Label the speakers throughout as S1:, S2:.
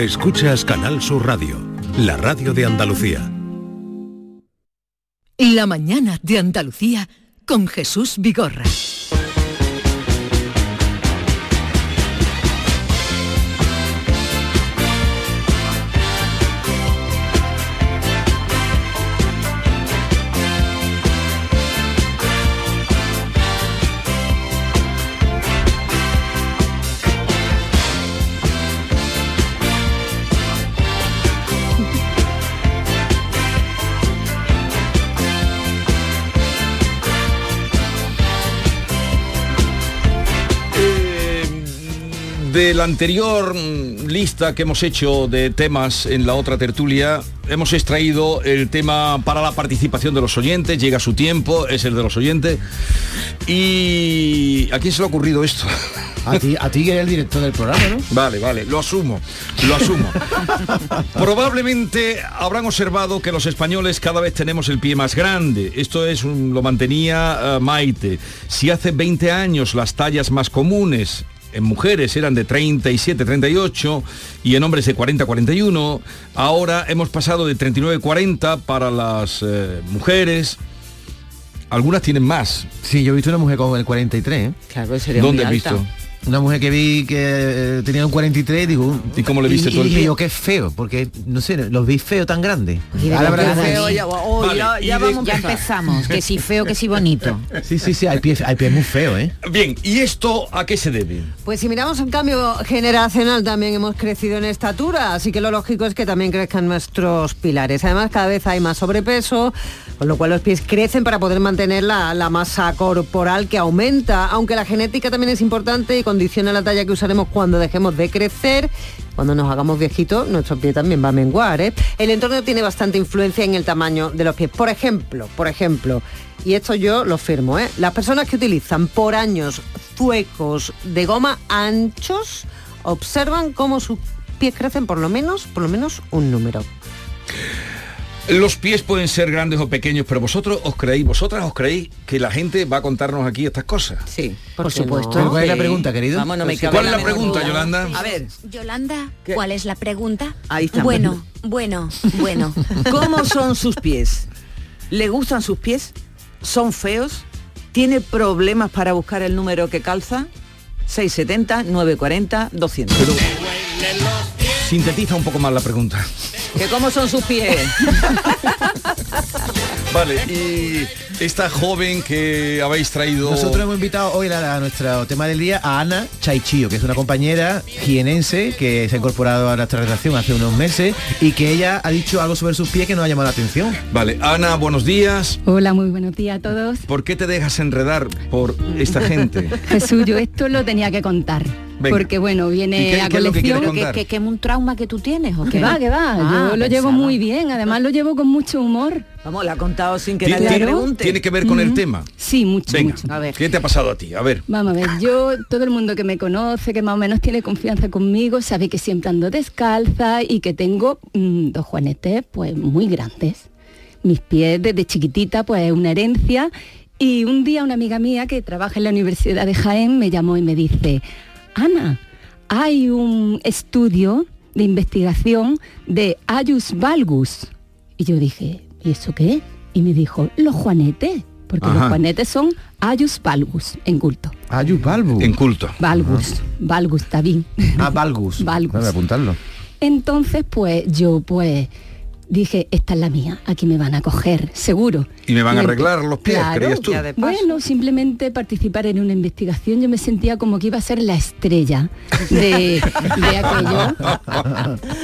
S1: Escuchas Canal Sur Radio, la radio de Andalucía.
S2: La mañana de Andalucía con Jesús Vigorra.
S3: La anterior mm, lista que hemos hecho de temas en la otra tertulia, hemos extraído el tema para la participación de los oyentes, llega su tiempo, es el de los oyentes. ¿Y a quién se le ha ocurrido esto?
S4: A ti, a ti que eres el director del programa, ¿no?
S3: Vale, vale, lo asumo, lo asumo. Probablemente habrán observado que los españoles cada vez tenemos el pie más grande. Esto es un- lo mantenía eh, Maite. Si hace 20 años las tallas más comunes en mujeres eran de 37, 38 y en hombres de 40, 41, ahora hemos pasado de 39, 40 para las eh, mujeres. Algunas tienen más.
S4: Sí, yo he visto una mujer con el 43, ¿eh?
S5: Claro, sería
S3: ¿Dónde
S5: muy
S3: has
S5: alta.
S3: visto?
S4: Una mujer que vi que eh, tenía un 43, digo...
S3: ¿Y cómo le viste
S4: y,
S3: tú el
S4: y digo, qué feo, porque, no sé, los vi feo tan grandes.
S5: de
S4: Ahora
S5: verdad,
S4: habrá-
S5: feo, ya- oh,
S3: Vale,
S5: ya-
S3: y
S5: ya
S3: de-
S5: vamos a
S6: Ya
S5: empezar.
S6: empezamos, que si feo, que si bonito.
S4: Sí, sí, sí, hay pies, hay pies muy feos, ¿eh?
S3: Bien, ¿y esto a qué se debe?
S7: Pues si miramos un cambio generacional también hemos crecido en estatura, así que lo lógico es que también crezcan nuestros pilares. Además cada vez hay más sobrepeso, con lo cual los pies crecen para poder mantener la, la masa corporal que aumenta, aunque la genética también es importante y condiciona la talla que usaremos cuando dejemos de crecer. Cuando nos hagamos viejitos, nuestro pie también va a menguar. ¿eh? El entorno tiene bastante influencia en el tamaño de los pies. Por ejemplo, por ejemplo, y esto yo lo firmo, ¿eh? las personas que utilizan por años zuecos de goma anchos observan cómo sus pies crecen por lo menos, por lo menos un número.
S3: Los pies pueden ser grandes o pequeños, pero vosotros os creéis, vosotras os creéis que la gente va a contarnos aquí estas cosas.
S5: Sí,
S7: ¿Por
S5: supuesto.
S4: ¿Pero cuál es la pregunta, querido?
S5: Vamos, no me
S4: Pues,
S5: cabe
S3: ¿Cuál es la pregunta,
S5: duda.
S3: Yolanda?
S5: A ver,
S8: Yolanda,
S5: ¿Qué?
S8: ¿cuál es la pregunta?
S5: Ahí está.
S8: Bueno, bueno, bueno.
S5: ¿cómo son sus pies? ¿Le gustan sus pies? ¿Son feos? ¿Tiene problemas para buscar el número que calza? 670, 940, 200.
S3: Sintetiza un poco más la pregunta.
S5: ¿Que cómo son sus pies?
S3: Vale, y esta joven que habéis traído...
S4: Nosotros hemos invitado hoy a, a nuestro tema del día a Ana Chaichillo, que es una compañera jienense que se ha incorporado a nuestra redacción hace unos meses y que ella ha dicho algo sobre sus pies que nos ha llamado la atención.
S3: Vale, Ana, buenos días.
S9: Hola, muy buenos días a todos.
S3: ¿Por qué te dejas enredar por esta gente?
S9: Jesús, yo esto lo tenía que contar.
S3: Venga.
S9: Porque bueno,
S3: ¿Y
S9: viene
S3: qué-
S9: a
S3: qué es que
S9: colección.
S6: ¿Que, que, que es un trauma que tú tienes o
S9: Que
S6: qué?
S9: va, que va.
S6: Ah,
S9: yo lo llevo muy bien. Además lo llevo con mucho humor.
S5: Vamos, la ha contado sin que
S3: ¿Tiene,
S5: nadie le pregunte.
S3: Tiene que ver con el tema?
S9: Sí, mucho,
S3: Venga,
S9: mucho.
S5: A ver.
S3: ¿qué te ha pasado a ti? A ver.
S9: Vamos a ver, yo, todo el mundo que me conoce, que más o menos tiene confianza conmigo, sabe que siempre ando descalza y que tengo mm, dos juanetes pues muy grandes. Mis pies desde chiquitita pues es una herencia y un día una amiga mía que trabaja en la Universidad de Jaén me llamó y me dice, Ana, hay un estudio de investigación de Ayus valgus. Y yo dije, ¿y eso qué? Y me dijo, los juanetes, porque
S3: Ajá.
S9: los juanetes son Ayus valgus en culto.
S4: Ayus Balbu.
S3: En culto.
S9: Valgus, valgus está bien.
S4: Ah, Valgus.
S9: Valgus.
S4: Voy a apuntarlo.
S9: Entonces, pues yo pues dije, esta es la mía, aquí me van a coger, seguro.
S3: Y me van a arreglar los pies,
S9: Claro,
S3: creías tú.
S9: Bueno, simplemente participar en una investigación, yo me sentía como que iba a ser la estrella de, de aquello.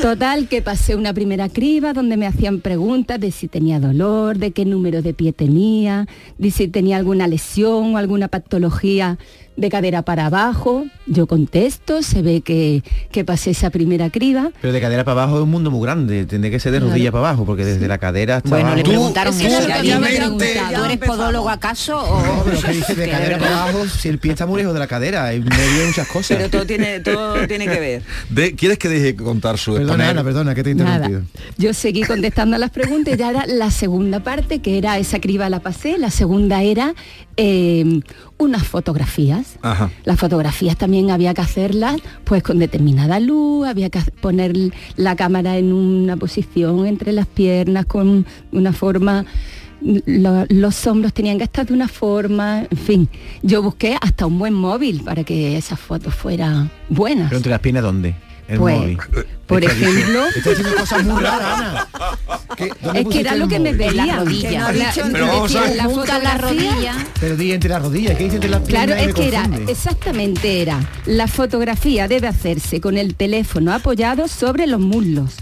S9: Total, que pasé una primera criba donde me hacían preguntas de si tenía dolor, de qué número de pie tenía, de si tenía alguna lesión o alguna patología de cadera para abajo. Yo contesto, se ve que, que pasé esa primera criba.
S4: Pero de cadera para abajo es un mundo muy grande. Tendría que ser de
S9: Claro.
S4: rodilla para abajo, porque desde la cadera hasta
S6: Bueno,
S4: abajo...
S6: le
S3: Tú-
S6: preguntaron
S9: eso. que
S6: me
S9: me
S6: preguntaron, ¿Tú eres podólogo acaso
S4: No,
S6: o...?
S4: pero que dice de cadera para abajo, si el pie está muy lejos de la cadera, en medio de muchas cosas.
S5: Pero todo tiene, todo tiene que ver.
S3: De- ¿Quieres que deje contar su
S4: Perdona,
S3: exponer?
S4: Ana, perdona, que te he
S9: Nada.
S4: interrumpido.
S9: Yo seguí contestando a las preguntas y ya era la segunda parte, que era esa criba la pasé. La segunda era eh, unas fotografías.
S3: Ajá.
S9: Las fotografías también había que hacerlas pues con determinada luz, había que poner la cámara en una posición entre las piernas con una forma lo- los hombros tenían que estar de una forma, en fin, yo busqué hasta un buen móvil para que esas fotos fueran buenas.
S4: Pero entre las piernas, ¿dónde? El
S9: Pues,
S4: móvil.
S9: por
S4: Es que dice-
S9: ejemplo-
S4: Está diciendo cosas muy raras, Ana. ¿Qué- dónde
S9: Es que era lo que me?
S6: En la
S9: veía.
S6: rodilla.
S3: Pero vamos a
S9: la
S6: Junta la rodilla.
S4: Pero di entre las rodillas, ¿qué dice entre las piernas?
S9: Claro,
S4: y
S9: es que era, exactamente era, la fotografía debe hacerse con el teléfono apoyado sobre los muslos,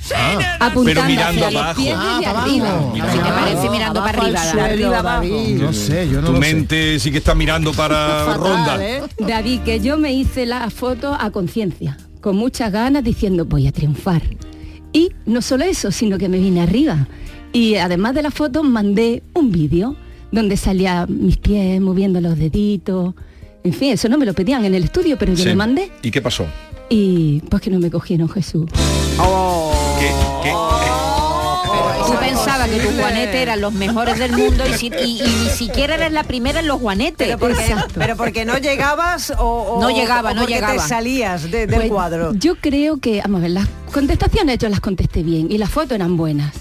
S9: apuntando
S3: Pero mirando
S9: hacia los
S3: abajo.
S9: pies
S4: Ah, para
S9: arriba.
S4: abajo.
S6: Si te
S4: Ah,
S6: parece mirando para arriba,
S7: suelo,
S6: arriba abajo.
S4: No sé, yo no
S3: tu
S4: lo sé.
S3: mente sí que está mirando para
S7: Fatal,
S3: ronda.
S7: ¿eh?
S9: David, que yo me hice la foto a conciencia, con muchas ganas, diciendo voy a triunfar. Y no solo eso, sino que me vine arriba. Y además de la foto mandé un vídeo donde salía mis pies moviendo los deditos. En fin, eso no me lo pedían en el estudio, pero yo
S3: Sí.
S9: lo mandé.
S3: ¿Y qué pasó?
S9: Y pues que no me cogieron Jesús.
S3: ¿Qué, qué-
S6: Tú que tus juanetes eran los mejores del mundo y, si- y- y ni siquiera eres la primera en los juanetes.
S7: Pero porque, pero porque no llegabas o, o-
S6: No llegaba,
S7: o
S6: no llegaba.
S7: te salías de- del
S9: Pues,
S7: cuadro.
S9: Yo creo que, vamos a ver, las contestaciones yo las contesté bien y las fotos eran buenas.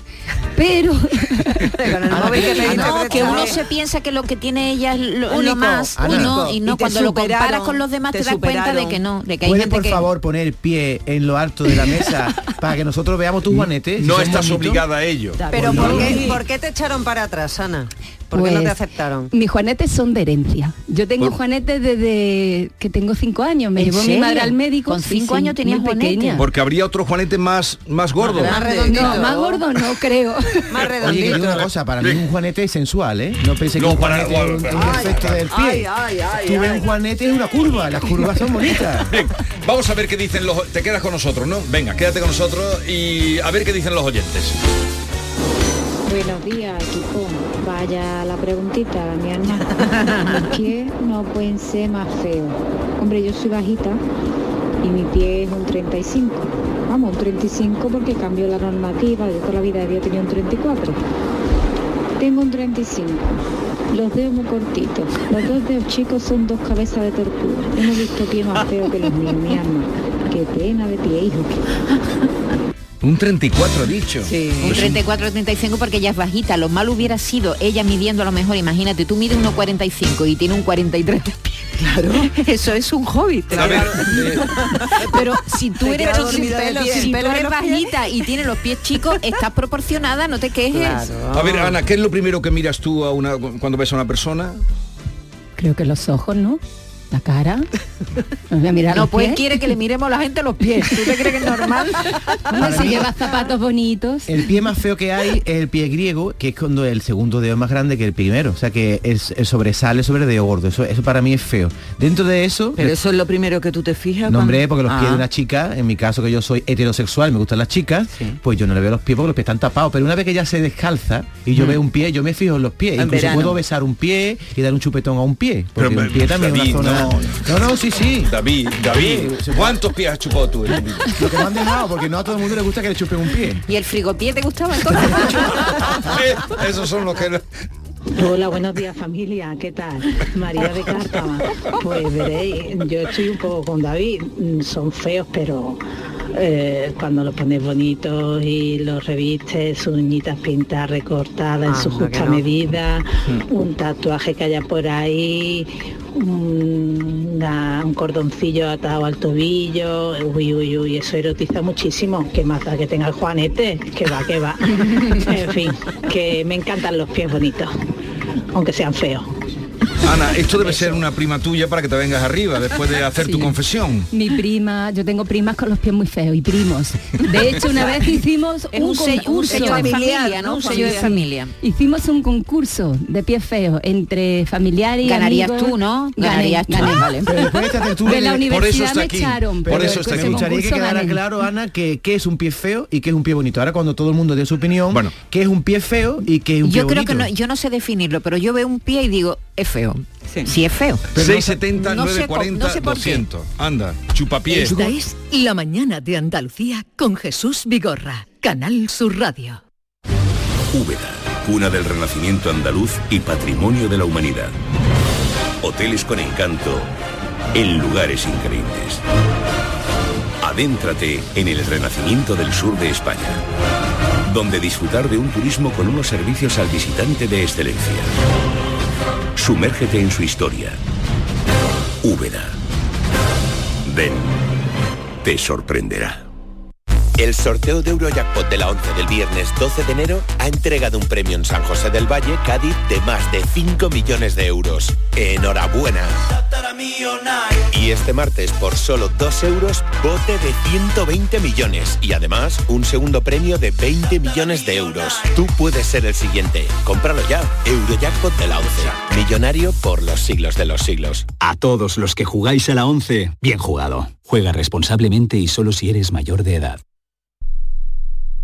S9: Pero
S4: ¿qué-
S7: que
S6: No, uno se piensa que lo que tiene ella es lo, más
S4: Ana.
S6: y no, y no
S7: Y te
S6: cuando lo comparas con los demás te,
S7: te
S6: das cuenta de que no, de que hay
S4: ¿Puedes
S6: gente
S4: por
S6: que
S4: favor poner pie en lo alto de la mesa para que nosotros veamos tus juanetes? Si
S3: No estás obligada a ello.
S7: Pero ¿por qué, por qué te echaron para atrás, Ana? ¿Por qué no te
S9: Pues,
S7: aceptaron?
S9: Mis juanetes son de herencia. Yo tengo
S3: Por-
S9: juanetes desde que tengo cinco años. Me
S6: ¿En
S9: llevó mi madre al médico.
S6: ¿Con cinco años juanetes?
S9: pequeña.
S3: Porque habría otro Juanete más, más gordo.
S7: Más grande. redondito.
S9: No, más gordo no creo.
S7: Más
S4: Oye, que digo
S7: redondito.
S4: una cosa, para mí un juanete es sensual, ¿eh? No pensé que
S3: No,
S4: un
S3: para-
S4: un, un defecto del pie.
S7: Ay, ay, ay,
S4: Tú ves
S7: ay.
S4: un juanete es una curva, las curvas son bonitas.
S3: Bien, Vamos a ver qué dicen los... Te quedas con nosotros, ¿no? Venga, quédate con nosotros y a ver qué dicen los oyentes.
S10: Buenos días, equipo. Vaya la preguntita, mi hermana. Mis no pueden ser más feos. Hombre, yo soy bajita y mi pie es un 35. Vamos, un 35 porque cambió la normativa. Yo toda la vida había tenido un 34. Tengo un 35. Los dedos muy cortitos. Los dos dedos chicos son dos cabezas de tortuga. No he visto pie más feo que los míos, mi alma. Qué pena de pie, hijo.
S3: Un 34 dicho.
S7: Sí.
S6: un 34 35 porque ella es bajita. Lo malo hubiera sido ella midiendo a lo mejor, imagínate, tú mides 1,45 y tiene un 43 de pie. Claro. Eso es un
S3: ver, eh,
S6: Pero si tú eres si
S7: sin
S6: tú
S7: pelo
S6: eres
S7: pies.
S6: bajita y tienes los pies chicos, estás proporcionada, no te quejes.
S3: a ver, Ana, ¿qué es lo primero que miras tú a una, cuando ves a una persona?
S9: Creo que los ojos, ¿no? La cara. Me voy a mirar
S6: No, pues
S9: pies.
S6: quiere que le miremos a la gente los pies. ¿Tú te crees que es normal?
S9: Hombre, si llevas zapatos bonitos.
S4: El pie más feo que hay es el pie griego, que es cuando el segundo dedo es más grande que el primero. O sea que es, es sobresale sobre el dedo gordo. Eso, eso para mí es feo. Dentro de eso,
S5: Pero eso es lo primero que tú te fijas.
S4: No, hombre, porque los pies
S5: Ah.
S4: de una chica, en mi caso que yo soy heterosexual, me gustan las chicas, pues yo no le veo los pies porque los pies están tapados. Pero una vez que ya se descalza y yo veo un pie, yo me fijo en los pies.
S5: En
S4: Incluso
S5: verano.
S4: puedo besar un pie y dar un chupetón a un pie. Porque
S3: Pero,
S4: un pie también es una zona.
S3: No.
S4: No, no, sí, sí.
S3: David, David, ¿cuántos pies has chupado tú?
S4: Lo que me han dejado, porque no a todo el mundo le gusta que le chupen un pie.
S6: ¿Y el frigopié te gustaba entonces?
S3: Esos son los que...
S10: Hola, buenos días familia, ¿qué tal? María de Cártama. Pues veréis, yo estoy un poco con David, mm, son feos, pero eh, cuando los pones bonitos y los revistes, sus uñitas pintadas, recortadas en su
S7: que
S10: justa
S7: no.
S10: medida, un tatuaje que haya por ahí, una- un cordoncillo atado al tobillo, uy, uy, uy, eso erotiza muchísimo, que más da que tenga el juanete, que va, que va. En fin, que me encantan los pies bonitos, aunque sean feos.
S3: Ana, esto debe ser una prima tuya para que te vengas arriba después de hacer tu confesión.
S9: Mi prima, yo tengo primas con los pies muy feos y primos. De hecho, una vez hicimos un,
S6: un sello, un
S9: concurso.
S6: sello de familia, ¿no? Un sello de familia.
S9: Hicimos un concurso de pies feos entre familiares y
S6: Ganarías
S9: amigos.
S6: tú, ¿no?
S9: Gané,
S6: Ganarías tú.
S9: gané.
S6: Vale.
S4: Pero después de
S9: la universidad
S3: Por eso está
S9: me echaron.
S3: Por eso está
S4: me
S3: aquí.
S4: gustaría que
S9: concurso
S4: quedara claro, Ana, que qué es un pie feo y qué es un pie bonito. Ahora cuando todo el mundo dé su opinión,
S3: Bueno.
S4: qué es un pie feo y qué es un pie
S6: Yo creo que
S4: bonito.
S6: no, yo no sé definirlo, pero yo veo un pie y digo, es feo. Sí, es feo.
S3: 670,
S6: no sé
S3: 940,
S6: co- no sé por qué.
S3: 200. Anda, chupapiés.
S2: Esta es La Mañana de Andalucía con Jesús Vigorra, Canal Sur Radio.
S11: Úbeda, cuna del renacimiento andaluz y patrimonio de la humanidad. hoteles con encanto, en lugares increíbles. Adéntrate en el renacimiento del sur de España, donde disfrutar de un turismo con unos servicios al visitante de excelencia. Sumérgete en su historia. Úbeda. Ven, te sorprenderá.
S12: El sorteo de Eurojackpot de la 11 del viernes 12 de enero ha entregado un premio en San José del Valle, Cádiz, de más de 5 millones de euros. ¡Enhorabuena! Y este martes, por solo 2 euros, bote de 120 millones. Y además, un segundo premio de 20 millones de euros. Tú puedes ser el siguiente. Cómpralo ya. Eurojackpot de la 11. Millonario por los siglos de los siglos.
S13: A todos los que jugáis a la 11, bien jugado. Juega responsablemente y solo si eres mayor de edad.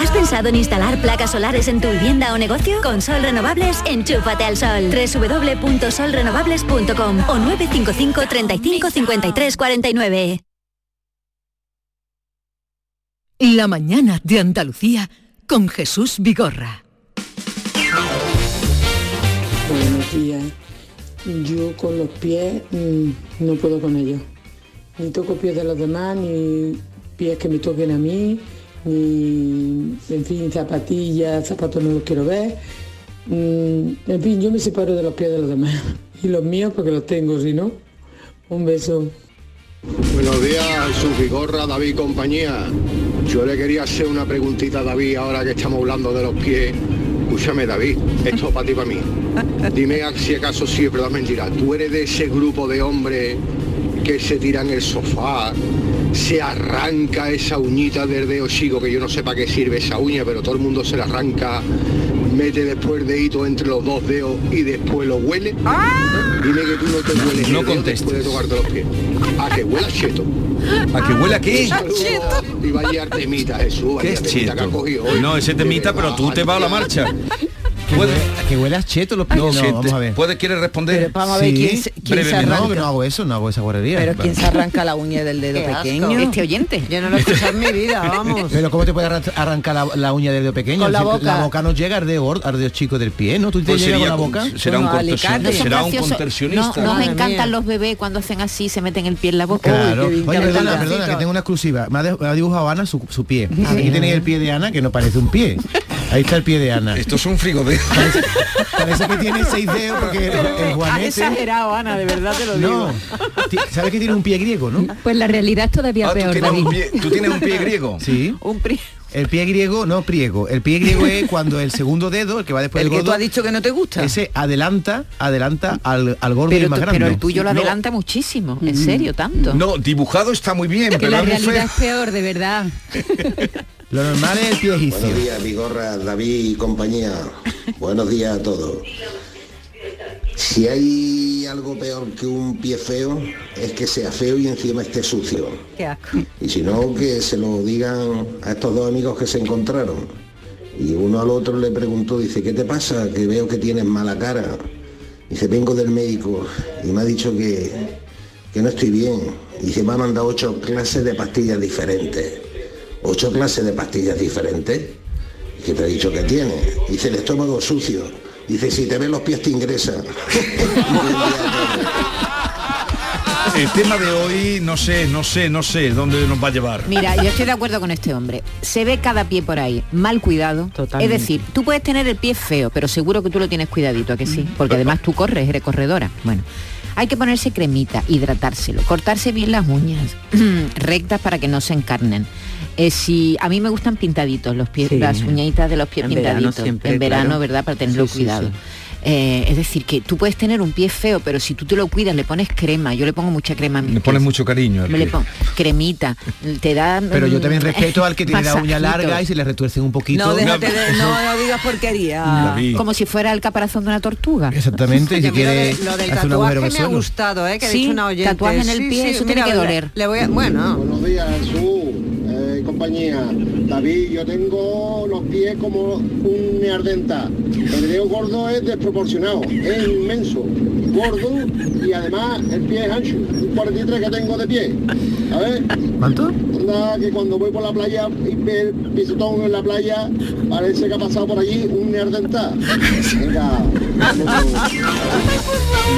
S14: ¿Has pensado en instalar placas solares en tu vivienda o negocio? Con Sol Renovables, enchúfate al sol. www.solrenovables.com o 955 35 53 49.
S2: La mañana de Andalucía con Jesús Vigorra.
S15: Buenos días. Yo con los pies mm, no puedo con ellos. Ni toco pies de los demás, ni pies que me toquen a mí, ni, en fin, zapatillas, zapatos no los quiero ver. Mm, en fin, yo me separo de los pies de los demás. Y los míos porque los tengo, si no. Un beso.
S16: Buenos días, su Vigorra, David compañía. Yo le quería hacer una preguntita a David ahora que estamos hablando de los pies. Escúchame, David, esto es para ti, para mí. Dime si acaso sí es verdad mentira. ¿Tú eres de ese grupo de hombres que se tiran el sofá, se arranca esa uñita del dedo chico, que yo no sé para qué sirve esa uña, pero todo el mundo se la arranca, mete después el dedito entre los dos dedos y después lo huele? Dime que tú no te hueles
S3: No contestes.
S16: después de tocarte los pies. A que huela cheto.
S3: ¿A que huela qué?
S16: Saludo Y vaya temita, Jesús,
S3: ¿Qué
S16: vaya
S3: es
S16: temita que has
S3: cheto?
S16: cogido hoy.
S3: No, ese temita, pero tú te vas a la marcha. ¿Puedes?
S4: Que huelas cheto los pies.
S3: No,
S4: vamos a ver.
S3: ¿Puedes, quieres responder?
S5: Pero vamos a ver quién se- quién se.
S4: No,
S5: arranca.
S4: que no hago eso, no hago esa guarrería.
S5: Pero ¿quién se arranca la uña del dedo pequeño?
S7: Este
S5: oyente.
S7: Yo no lo he escuchado en mi vida, vamos.
S4: Pero ¿cómo te puede arran- arrancar la, la uña del dedo pequeño?
S7: Con la boca.
S4: La boca no llega al dedo al dedo chico del pie, ¿no? ¿Tú te
S3: Pues
S4: llegas con la boca?
S3: será un contorsionista.
S6: No, nos encantan los bebés cuando hacen así, se meten el pie en la boca.
S4: Claro. Oye, perdona, perdona, que tengo una exclusiva. Me ha, dibujado Ana su, su pie. Aquí tenéis el pie de Ana, que no parece un pie. Ahí está el pie de Ana.
S3: Esto es un frigodero.
S4: Parece que tiene seis dedos porque el, el
S5: Has exagerado, Ana, de verdad te lo digo.
S4: No. ¿Sabes que tiene un pie griego, no?
S9: Pues la realidad es todavía
S3: Ah, ¿tú,
S9: peor,
S3: tienes
S9: David.
S3: un pie, ¿Tú tienes un pie griego?
S4: Sí.
S5: Un pri-
S4: El pie griego, no priego. El pie griego es cuando el segundo dedo, el que va después
S5: el
S4: del
S5: que tú
S4: gordo,
S5: has dicho que no te gusta.
S4: ese adelanta, adelanta al, al gordo y
S6: Pero,
S4: más
S6: tú-
S4: grande.
S6: pero el tuyo lo
S3: No.
S6: adelanta muchísimo, en serio, tanto.
S3: No, dibujado está muy bien,
S9: Que
S3: pero
S9: la realidad es peor, de verdad.
S4: Lo normal es el pie egipcio.
S17: Buenos días, Vigorra, David y compañía. Buenos días a todos. Si hay algo peor que un pie feo, es que sea feo y encima esté sucio.
S7: Qué asco.
S17: Y si no, que se lo digan a estos dos amigos que se encontraron. Y uno al otro le preguntó, dice, ¿qué te pasa? Que veo que tienes mala cara. Dice, vengo del médico y me ha dicho que, que no estoy bien. Y dice, me ha mandado ocho clases de pastillas diferentes. ¿Ocho clases de pastillas diferentes? ¿Y qué te ha dicho que tiene? Dice, el estómago sucio. Dice, si te ven los pies te ingresa.
S3: El tema de hoy, no sé, no sé, no sé dónde nos va a llevar.
S6: Mira, yo estoy de acuerdo con este hombre. Se ve cada pie por ahí, mal cuidado.
S5: Totalmente.
S6: Es decir, tú puedes tener el pie feo, pero seguro que tú lo tienes cuidadito, ¿a que sí? Porque además tú corres, eres corredora. Bueno, hay que ponerse cremita, hidratárselo, cortarse bien las uñas, rectas para que no se encarnen. Eh, si a mí me gustan pintaditos los pies,
S5: Sí.
S6: las uñitas de los pies
S5: En verano
S6: pintaditos.
S5: siempre,
S6: en verano,
S5: claro.
S6: ¿verdad? Para tenerlo
S5: sí,
S6: cuidado.
S5: sí.
S6: Eh, es decir, que tú puedes tener un pie feo, pero si tú te lo cuidas, le pones crema, yo le pongo mucha crema a mi
S3: Le pones mucho cariño.
S6: me le pongo cremita, te da...
S4: Pero yo
S6: mm,
S4: también respeto al que tiene la uña larga y se le retuercen un poquito.
S5: No, déjate de- no, no digas porquería.
S6: Como si fuera el caparazón de una tortuga.
S4: Exactamente, y si quiere
S7: lo del tatuaje me ha gustado, ¿eh? Que ha
S6: Sí,
S7: dicho una oyente.
S6: tatuaje en el pie, eso tiene que
S7: le-
S6: doler.
S7: Le voy a, bueno,
S16: Buenos días, Jesús, compañía. David, yo tengo los pies como un neardenta. El dedo gordo es desproporcionado, es inmenso, gordo y además el pie es ancho. Un 43 que tengo de pie. A ver.
S4: ¿Cuánto?
S16: Que cuando voy por la playa y ve el pisotón en la playa, parece que ha pasado por allí un neardenta. Venga.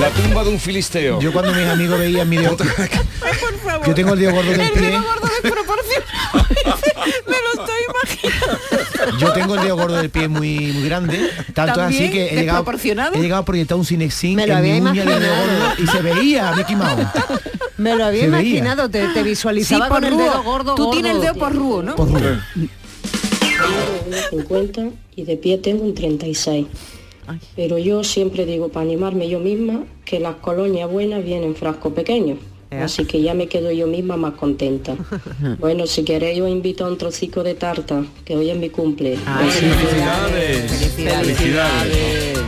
S3: La tumba de un filisteo.
S4: Yo cuando mis amigos veían mi dedo... Yo tengo el dedo gordo del pie.
S5: Me lo estoy imaginando.
S4: Yo tengo el dedo gordo del pie muy, muy grande. Tanto es así que he llegado, he llegado a proyectar un cinexin en mi
S7: había
S4: uña del dedo gordo y se veía Mickey Mouse.
S7: me lo había
S4: Se
S7: imaginado, te, te
S5: Sí,
S7: visualizaba
S5: por
S7: con el
S5: rúo.
S7: dedo gordo.
S5: Tú
S7: gordo.
S5: tienes el dedo por rúo, ¿no?
S4: Por Rubén.
S18: 50 y de pie tengo un 36. Pero yo siempre digo, para animarme yo misma, que las colonias buenas vienen en frasco pequeño. Así que ya me quedo yo misma más contenta. Bueno, si queréis os invito a un trocico de tarta, que hoy es mi cumple.
S3: Felicidades. Felicidades.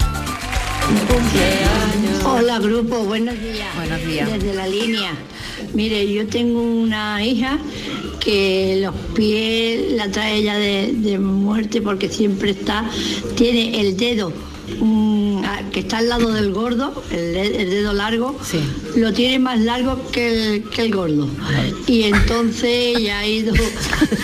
S19: Hola grupo, buenos días.
S6: Buenos días.
S19: Desde la línea. Mire, yo tengo una hija que los pies la trae ella de, de muerte porque siempre está, tiene el dedo mm, a- que está al lado del gordo, el, de- el dedo largo, lo tiene más largo que el, que el gordo. Y entonces ella ha ido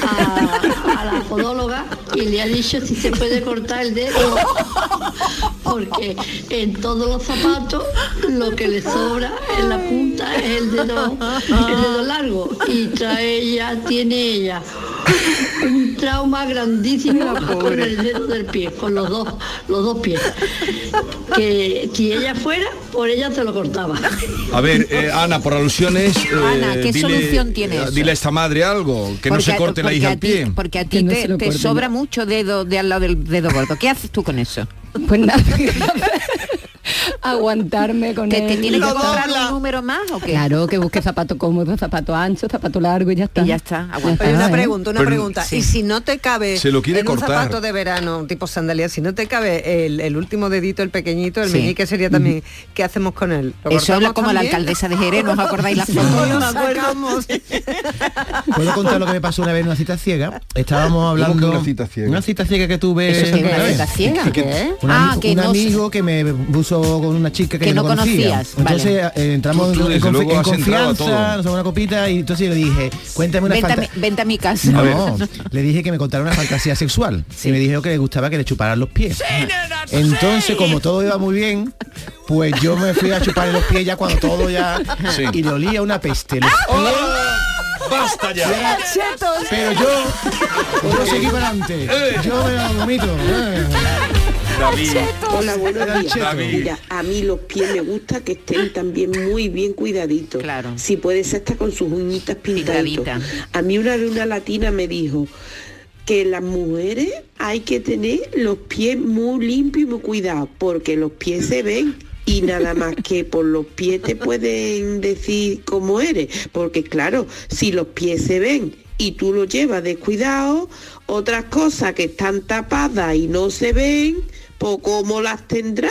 S19: a, a la podóloga y le ha dicho si se puede cortar el dedo porque en todos los zapatos lo que le sobra en la punta es el dedo, el dedo largo y trae ella, tiene ella un trauma grandísimo con el dedo del pie, con los dos, los dos pies. Que si ella fuera, por ella se lo cortaba.
S3: A ver, eh, Ana, por alusiones. eh,
S6: Ana, ¿qué solución tiene eso?
S3: Dile a esta madre algo, que no se
S6: a-
S3: corte la hija al pie.
S6: Porque a ti
S9: no
S6: te, te sobra mucho dedo de al lado del dedo gordo. ¿Qué haces tú con eso?
S9: Pues nada, aguantarme con
S6: ¿Te,
S9: él.
S6: te tienes que comprar un número más o qué?
S9: Claro, que busque zapato cómodo, zapato ancho, zapato largo y ya está.
S6: Y ya está, aguanta.
S7: Oye, una
S9: ¿eh?
S7: pregunta, una
S3: Pero-
S7: pregunta.
S6: Sí.
S7: Y si no te cabe
S3: Se lo quiere
S7: en un zapato de verano, tipo sandalia, si no te cabe el, el último dedito, el pequeñito, el
S6: Sí.
S7: meñique sería también, ¿qué hacemos con él? ¿Lo
S6: Eso es
S7: cortamos
S6: como la alcaldesa de Jerez, ¿no os acordáis la foto?
S7: sacamos.
S4: ¿Puedo contar lo que me pasó una vez en una cita ciega? Estábamos hablando...
S3: ¿Cómo que una cita ciega?
S4: Una cita ciega que tuve...
S6: ¿Eso qué es una cita ciega?
S4: Que- Un,
S6: Ah, que
S4: un
S6: no sé.
S4: amigo que me puso con una chica que,
S6: Que
S4: yo
S6: no
S4: conocía.
S6: conocías,
S4: Entonces
S6: vale.
S4: eh, entramos
S3: Tú- tú,
S4: en, confi-
S3: luego,
S4: en confianza, nos tomamos una copita y entonces yo le dije, cuéntame una
S6: Vente a, mi,
S4: fanta-
S6: vente a mi casa.
S4: No, le dije que me contara una fantasía sexual y me dijo que le gustaba que le chuparan los pies. Entonces, como todo iba muy bien, pues yo me fui a chuparle los pies ya cuando todo ya
S3: Sí.
S4: y le olía una peste. Los
S3: ¡Oh!
S4: pies-
S3: ¡Basta ya!
S4: pero yo, yo seguí para adelante. Yo me lo vomito.
S3: David.
S20: Hola, buenos días.
S3: David.
S20: Mira, a mí los pies me gusta que estén también muy bien cuidaditos.
S6: Claro.
S20: Si puede ser hasta con sus uñitas pintaditas.
S6: Pintadita.
S20: A mí una vez una latina me dijo que las mujeres hay que tener los pies muy limpios y muy cuidados, porque los pies se ven y nada más que por los pies te pueden decir cómo eres, porque claro, si los pies se ven y tú los llevas descuidado, otras cosas que están tapadas y no se ven, pues cómo las tendrás.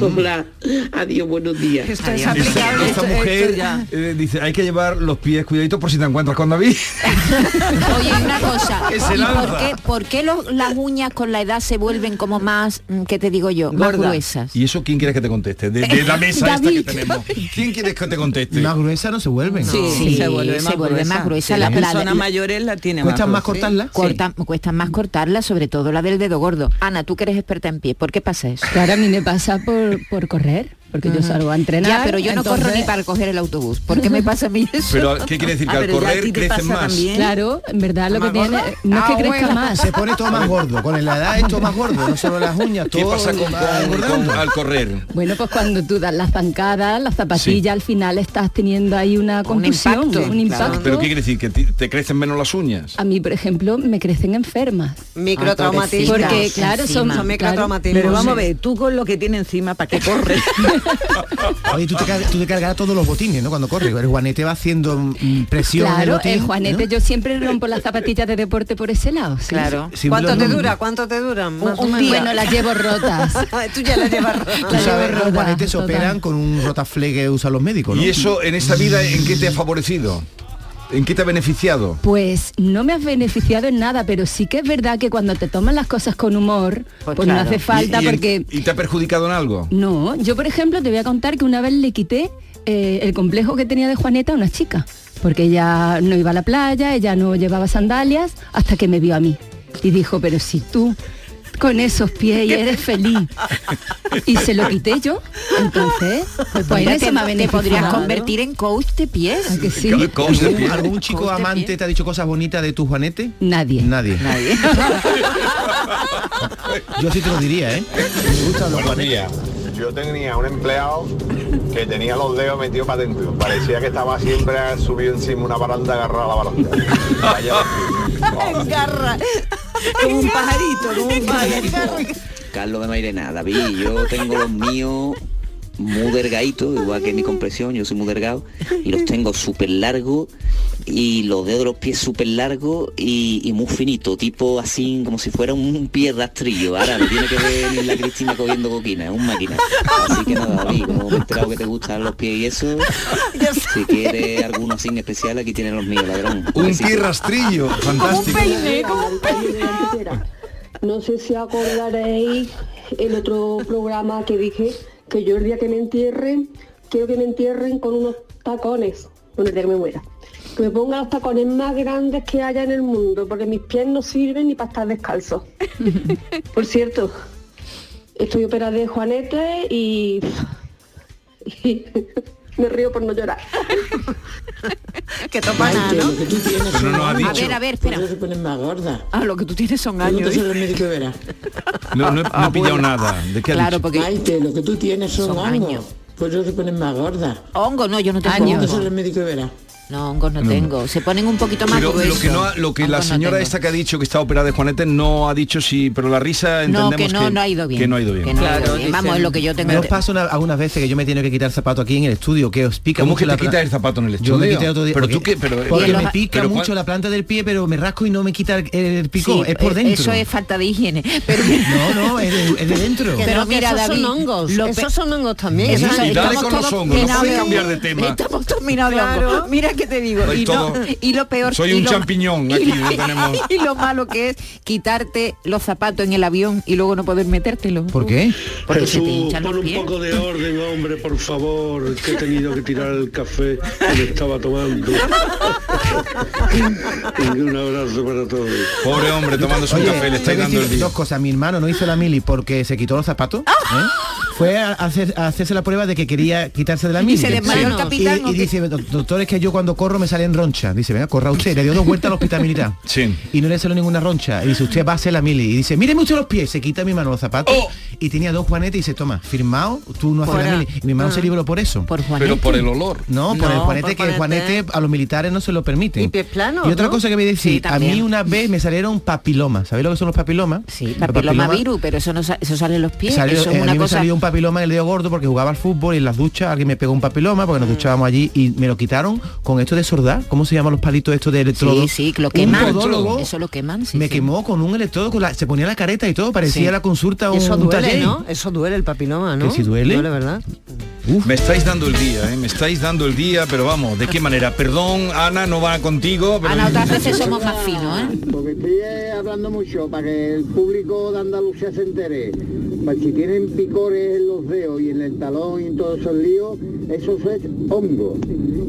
S20: Hola, adiós, buenos días.
S7: Esto es
S3: Esta,
S7: aplicable.
S3: esta
S7: esto- esto
S3: mujer
S7: ya.
S3: eh, dice, hay que llevar los pies cuidaditos por si te encuentras con David.
S6: Oye, una cosa.
S3: Se
S6: ¿y
S3: lanza.
S6: por qué, por qué los- las uñas con la edad se vuelven como más, mm, qué te digo yo, más gruesas?
S3: ¿Y eso quién quieres que te conteste? De, de la mesa esta que tenemos. ¿Quién quieres que te conteste?
S4: Más gruesa no se vuelven.
S5: Sí,
S6: Sí,
S5: se vuelve
S6: se
S5: más
S6: vuelve
S5: gruesa.
S6: más gruesa.
S5: Sí,
S6: La-
S5: Las
S6: la-
S5: mayores la tienen
S4: ¿Cuesta más
S5: gruesa.
S4: cortarla?
S6: Corta, Cuesta más cortarla, sobre todo la del dedo gordo. Ana, tú que eres experta en pie, ¿por qué pasa eso?
S9: Claro, a mí me pasa por, por correr. Porque yo salgo a entrenar.
S6: Ya, pero yo no corro ni para coger el autobús. ¿Por qué me pasa a mí eso?
S3: Pero, ¿qué quiere decir? Que
S6: Ah,
S3: al
S6: pero ya a
S3: correr crecen más.
S6: también.
S9: Claro, en verdad lo que
S6: ¿Más
S9: tiene no es que
S6: Ah,
S9: crezca
S6: bueno.
S9: más.
S4: Se pone todo más gordo. Con la edad es todo más gordo, no solo las uñas.
S3: ¿Qué
S4: todo
S3: pasa con, al correr?
S9: Bueno, pues cuando tú das las zancadas, las zapatillas, al final estás teniendo ahí una confusión,
S6: impacto,
S9: un impacto.
S3: ¿Pero qué quiere decir? ¿Que te crecen menos las uñas?
S9: A mí, por ejemplo, me crecen enfermas.
S7: Microtraumatismos.
S9: Porque, claro, son,
S7: Son microtraumatismos.
S5: Pero vamos a ver, tú con lo que tiene encima, ¿para qué corres?
S4: Oye, tú te, tú te cargarás todos los botines, ¿no? Cuando corres. El juanete va haciendo mm, presión en el
S9: Claro,
S4: botín,
S9: el Juanete,
S4: ¿no?
S9: yo siempre rompo las zapatillas de deporte por ese lado. sí.
S6: Claro.
S4: Sí,
S7: ¿Cuánto te dura? ¿Cuánto te duran?
S9: Un día. Bueno, las llevo rotas.
S7: Tú ya las llevas rotas.
S4: Tú sabes, los juanetes se operan con un rotafle que usan los médicos, ¿no?
S3: ¿Y eso en esta vida en qué te ha favorecido? ¿En qué te ha beneficiado?
S9: Pues no me has beneficiado en nada, pero sí que es verdad que cuando te toman las cosas con humor, pues, no
S6: claro.
S9: hace falta
S3: ¿Y, y en-
S9: porque...
S3: ¿Y te ha perjudicado en algo?
S9: No, yo por ejemplo te voy a contar que una vez le quité eh, el complejo que tenía de Juaneta a una chica, porque ella no iba a la playa, ella no llevaba sandalias, hasta que me vio a mí. Y dijo, pero si tú con esos pies y eres feliz. Y se lo quité yo. Entonces, pues, pues
S6: Mira, te,
S9: me
S6: podrías convertir en coach de pies.
S9: ¿A que sí?
S3: Coach de
S4: ¿Algún, chico amante te ha dicho cosas bonitas de tu juanete?
S9: Nadie.
S4: Nadie.
S6: Nadie.
S4: Yo sí te lo diría, ¿eh? Me gustan los juanetes.
S21: Yo tenía un empleado que tenía los dedos metidos para adentro. Parecía que estaba siempre subido encima una baranda agarrada a la baranda.
S7: Engarra. Como un pajarito, como un pajarito.
S22: Carlos de Mairena, David, yo tengo los míos muy delgaditos, igual que mi compresión, yo soy muy delgado, y los tengo súper largos, y los dedos de los pies súper largos y, y muy finitos, tipo así como si fuera un pie rastrillo. Ahora no tiene que ver ni la Cristina cogiendo coquina, es un máquina. Así que nada, David, como me he enterado que te gustan los pies y eso, si quieres alguno así en especial, aquí tienes los míos, ladrón.
S3: Un pie rastrillo, fantástico.
S18: No sé si acordaréis el otro programa que dije que yo el día que me entierren, quiero que me entierren con unos tacones, donde día que me muera. Que me pongan los tacones más grandes que haya en el mundo, porque mis pies no sirven ni para estar descalzos. Por cierto, estoy operada de Juanete y, y me río por no llorar.
S7: Que topa nada, ¿no?
S23: Lo que tú tienes
S3: Pero
S23: son
S3: no ha
S23: años.
S3: dicho.
S6: A ver, a ver, espera.
S23: Por eso se ponen más gordas.
S5: Ah, lo que tú tienes son años.
S23: Pregúntaselo al médico y verás.
S3: No, no he, no he pillado nada. ¿De qué ha
S6: Claro,
S3: dicho?
S6: porque
S23: Maite, lo que tú tienes son,
S6: años.
S23: Por eso se ponen más gordas.
S6: hongo, no, yo no tengo
S23: Pregúntaselo
S6: hongos.
S23: al médico y verás.
S6: No, hongos no tengo. Se ponen un poquito más
S3: Pero lo que, no, ha- lo que la señora esta que ha dicho que está operada de Juanete no ha dicho si, pero la risa
S6: No,
S3: entendemos
S6: que no, no ha ido bien.
S3: Que no ha ido bien.
S6: Que no ha ido bien. Vamos, es lo que yo tengo.
S4: Me os pasa una- algunas veces que yo me tengo que quitar zapato aquí en el estudio, que os pica
S3: ¿Cómo
S4: mucho
S3: que
S4: la
S3: te quitas el zapato en el
S4: Yo me
S3: estudio?
S4: quité otro día.
S3: Pero
S4: porque,
S3: tú qué- pero-
S4: porque
S6: en
S4: me pica
S3: pero
S4: mucho
S3: cuál-
S4: la planta del pie, pero me rasco y no me quita el, el pico.
S6: Sí,
S4: es por
S6: eh,
S4: dentro.
S6: Eso es falta de higiene. Pero,
S4: No, no, es de, es de dentro.
S6: Pero mira,
S7: esos
S6: David,
S7: son hongos. Esos son hongos también.
S6: Eso
S7: Esos-
S3: Y dale
S6: estamos
S3: con los
S6: todos
S3: hongos, no puedes
S6: de
S3: cambiar de tema.
S6: Estamos terminados de
S7: Claro.
S6: hongos. Mira que te digo. Y, no-
S3: todo-
S6: y lo peor.
S3: soy un
S6: lo-
S3: champiñón
S6: y
S3: aquí,
S6: lo-
S3: lo tenemos.
S6: Y lo malo que es quitarte los zapatos en el avión y luego no poder metértelo.
S4: ¿Por qué?
S6: Porque se te
S24: Jesús,
S6: hinchan
S24: pon
S6: los
S24: un poco de orden, hombre, por favor, que he tenido que tirar el café que me estaba tomando. Y un abrazo para todos.
S3: Pobre hombre, tomándose un
S4: Oye,
S3: café, le estáis dando el día.
S4: dos cosas. Mi hermano no hizo la mili porque se quitó los zapatos.
S6: ¡Ah!
S4: ¿eh? Fue a, hacer- a hacerse la prueba de que quería quitarse de la
S6: ¿Y
S4: mili.
S6: se el
S4: Sí.
S6: capitán
S4: Y, y dice, "Doc- doctor, es que yo cuando corro me salen ronchas. Dice, venga, corra usted. Le dio dos vueltas al hospital militar.
S3: Sí.
S4: Y no le salió ninguna roncha. Y dice, usted va a hacer la mili. Y dice, míreme usted los pies. Se quita mi mano los zapatos.
S3: Oh.
S4: Y tenía dos juanetes y dice, toma, firmado, tú no haces la mili. Y mi hermano
S7: Ah.
S4: se libró por eso.
S6: Por Juanete.
S3: Pero por el olor.
S4: No, por
S7: No,
S4: el juanete
S7: por
S4: que el juanete a los militares no se lo permiten.
S7: Y pies planos,
S4: Y otra
S7: ¿no?
S4: cosa que voy a decir,
S6: Sí,
S4: a mí una vez me salieron papilomas. ¿Sabéis lo que son los papilomas?
S6: Sí,
S4: Los
S6: papiloma virus, pero eso no eso sale en los pies.
S4: Salió-
S6: eso
S4: eh,
S6: es
S4: a
S6: una
S4: mí me
S6: cosa.
S4: Papiloma en el dedo gordo porque jugaba al fútbol y en las duchas alguien me pegó un papiloma porque nos duchábamos allí y me lo quitaron con esto de sordar. ¿Cómo se llaman los palitos estos de electrodo?
S6: Sí, sí, lo
S4: Un
S6: queman.
S4: podólogo
S6: Eso lo queman, sí,
S4: me
S6: sí.
S4: quemó con un electrodo, con la, se ponía la careta y todo, parecía
S6: Sí.
S4: la consulta un,
S7: Eso
S4: un
S7: duele,
S4: taller.
S7: ¿no? Eso duele el papiloma, ¿no?
S4: ¿Que si duele?
S7: Duele, ¿verdad?
S3: Me estáis dando el día, ¿eh? me estáis dando el día, pero vamos, ¿de qué manera? Perdón, Ana, no va contigo. Pero...
S6: Ana, otras veces somos más finos, ¿eh?
S17: Porque estoy eh, hablando mucho para que el público de Andalucía se entere. Pues si tienen picores en los dedos y en el talón y en todos esos líos, eso es hongo.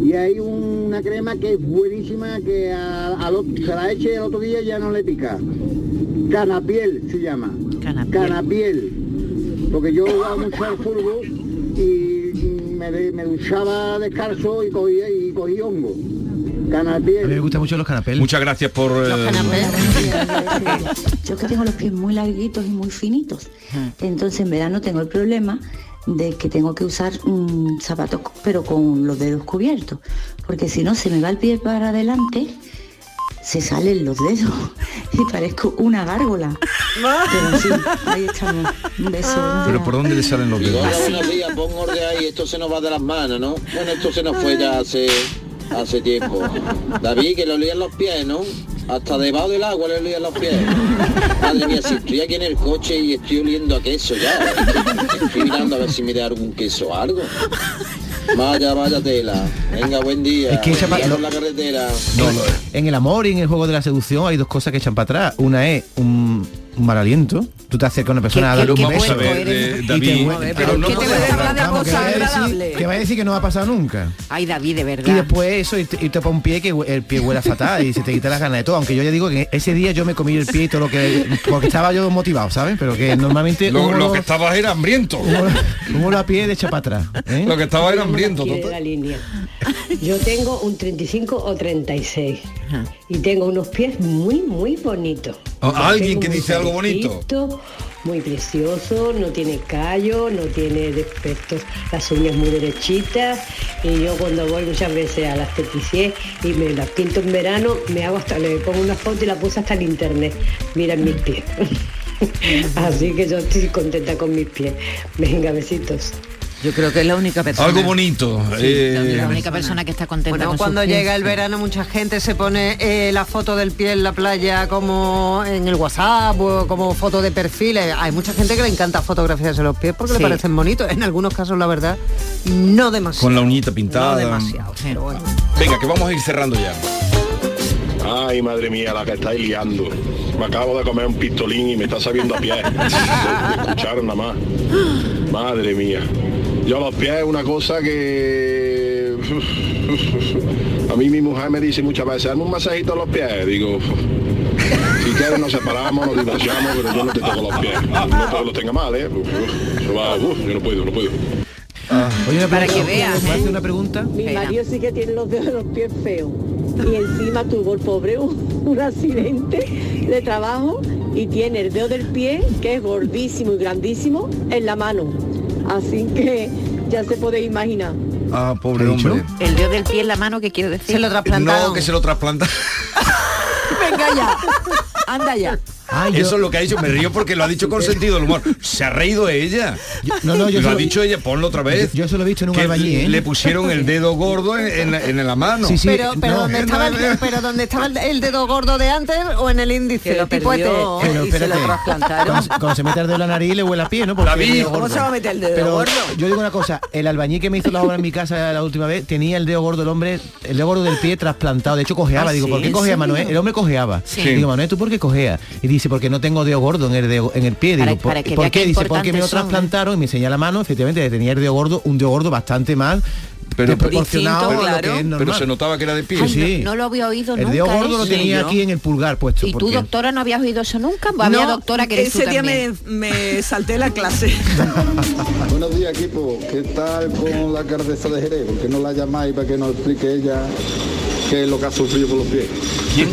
S17: Y hay una crema que es buenísima que a, al otro- se la eche el otro día y ya no le pica. Canapiel se llama.
S6: Canapiel.
S17: Canapiel. Porque yo jugado mucho al fútbol
S25: y me, me duchaba descalzo y cogía, y cogí hongo. Canapé.
S4: A mí me gustan mucho los canapés.
S3: Muchas gracias por... eh,
S26: Yo que tengo los pies muy larguitos y muy finitos. Entonces en verano tengo el problema de que tengo que usar zapatos pero con los dedos cubiertos. Porque si no se me va el pie para adelante, se salen los dedos y parezco una gárgola. Pero sí, ahí estamos. Un beso.
S3: Pero ¿por dónde le salen los dedos?
S27: Hola, buenos días, pon orden ahí, esto se nos va de las manos, ¿no? Bueno, esto se nos fue ya hace, hace tiempo. David, que le olían los pies, ¿no? Hasta debajo del agua le olían los pies. Madre mía, si estoy aquí en el coche y estoy oliendo a queso ya. Estoy mirando a ver si me da algún queso o algo. Vaya, vaya tela. Venga, buen día.
S4: Es que
S27: Buen día
S4: lo-
S27: por la carretera.
S4: En el amor y en el juego de la seducción hay dos cosas que echan para atrás. Una es un, un mal aliento. Tú te acercas a una persona a
S3: Qué-
S4: dar un beso
S3: eh,
S4: y
S3: David, pero no
S4: que a decir-
S5: agradables.
S4: Que va a decir que no va a pasar nunca.
S6: Ay, David, de
S4: Y
S6: verdad.
S4: después eso, y te, y pone un pie que el pie huele fatal y se te quita las ganas de todo. Aunque yo ya digo que ese día yo me comí el pie y todo lo que... Porque estaba yo motivado, ¿sabes? Pero que normalmente...
S3: Lo, que estabas era hambriento.
S4: uno lo a pie de echa para atrás. ¿eh?
S3: Lo que estaba era hambriento. Total.
S28: la línea. Yo tengo un 35 o 36 y tengo unos pies muy, muy bonitos.
S3: Alguien que dice algo bonito.
S28: Muy precioso, no tiene callo, no tiene defectos, las uñas muy derechitas y yo cuando voy muchas veces a las esteticie y me las pinto en verano, me hago hasta, le pongo una foto y la puse hasta en internet. Miren mis pies. Así que yo estoy contenta con mis pies. Venga, besitos.
S5: Yo creo que es la única persona.
S3: Algo bonito. eh,
S6: La única persona que está contenta
S7: Bueno,
S6: con sus
S7: cuando
S6: pies.
S7: llega el verano mucha gente se pone eh, la foto del pie en la playa como en el WhatsApp o como foto de perfil. Eh, Hay mucha gente que le encanta fotografiarse los pies porque
S5: Sí.
S7: le parecen bonitos. En algunos casos, la verdad, no demasiado.
S3: Con la uñita pintada.
S7: No demasiado, pero bueno.
S3: Venga, que vamos a ir cerrando ya.
S24: Ay, madre mía, la que estáis liando. Me acabo de comer un pistolín y me está sabiendo a pie. De, de escuchar nada más. Madre mía. Yo los pies es una cosa que... A mí mi mujer me dice muchas veces, hazme un masajito a los pies. Digo, si quieres nos separamos, nos divorciamos, pero yo no te toco los pies. No porque los tenga mal, ¿eh? Eso va, uf, yo no puedo, no puedo.
S4: Oye, una
S28: Para que veas,
S4: ¿puedo
S28: ¿eh?
S4: hacer una pregunta?
S28: Mi marido sí que tiene los dedos de los pies feos. Y encima tuvo el pobre un, un accidente de trabajo y tiene el dedo del pie, que es gordísimo y grandísimo, en la mano. Así que ya se puede imaginar.
S3: Ah, pobre hombre.
S6: El dedo del pie en la mano, ¿qué quiere decir?
S7: Se lo
S3: No, que se lo trasplanta.
S5: Venga ya. Anda ya.
S3: Eso es lo que ha dicho, me río porque lo ha dicho con sentido del humor. Se ha reído ella.
S4: no, no, yo
S3: lo ha
S4: lo-
S3: dicho ella, ponlo otra vez.
S4: Yo, yo se lo he visto en un albañil, ¿eh?
S3: Le pusieron el dedo gordo en, en- en la mano.
S4: Sí, sí,
S7: pero, pero,
S4: no,
S7: ¿dónde
S4: no,
S7: estaba el, pero ¿dónde estaba el, el dedo gordo de antes o en el índice?
S5: Que lo
S7: tipo
S5: perdió
S7: este?
S4: Pero
S5: y se lo
S4: espérate,
S5: trasplantaron.
S4: Cuando, cuando se mete el dedo en la nariz le huele a pie, ¿no? Porque
S5: ¿Cómo se va a meter el dedo
S4: Pero
S5: gordo?
S4: yo digo una cosa, el albañil que me hizo la obra en mi casa la última vez tenía el dedo gordo del hombre, el dedo gordo del pie trasplantado. De hecho cojeaba.
S5: ¿Ah,
S4: digo,
S5: sí?
S4: ¿por qué
S5: ¿En
S4: cojea
S5: serio?
S4: Manuel? El hombre cojeaba.
S3: Sí.
S4: Digo, Manuel, ¿tú por qué cojeas? Dice, porque no tengo dedo gordo en el dedo- en el pie. Digo,
S6: Para-
S4: ¿por, ¿por qué? Dice, porque me lo
S6: son, ¿eh?
S4: trasplantaron y me enseña la mano, efectivamente tenía el dedo gordo, un dedo gordo bastante más
S3: Pero-
S4: proporcionado
S5: Distinto,
S4: a lo
S5: claro.
S4: que es normal.
S3: Pero se notaba que era de pie.
S6: Ay,
S4: sí.
S6: no, no lo había oído
S4: el
S6: nunca.
S4: dedo gordo lo tenía
S5: yo.
S4: aquí en el pulgar puesto.
S6: ¿Y tú,
S4: porque-
S6: doctora, no habías oído eso nunca? Había
S5: No,
S6: doctora que eres tú
S5: ese día
S6: también.
S5: me, me salté la clase.
S29: Buenos días equipo, ¿qué tal con la alcaldesa de Jerez? ¿Por qué no la llamáis para que nos explique ella lo que ha sufrido por los pies?
S3: ¿Quién?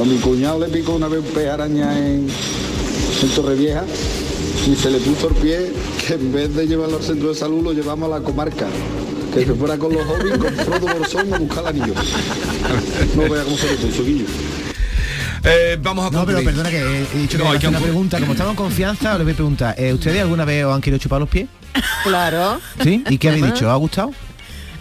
S29: A mi cuñado le picó una vez un pez araña en, en Torrevieja y se le puso el pie que en vez de llevarlo al centro de salud lo llevamos a la comarca. Que se fuera con los hobbies, con Frodo Borsón a buscar el anillo. No vea cómo se le puso, Guillo.
S3: Eh, vamos a
S4: No, pero perdona que he dicho que
S3: hay
S4: hay
S3: que
S4: una pregunta. Como estamos en confianza, os voy a preguntar. eh, ¿Ustedes alguna vez os han querido chupar los pies?
S7: Claro.
S4: ¿Sí? ¿Y qué habéis dicho? ¿Os ha gustado?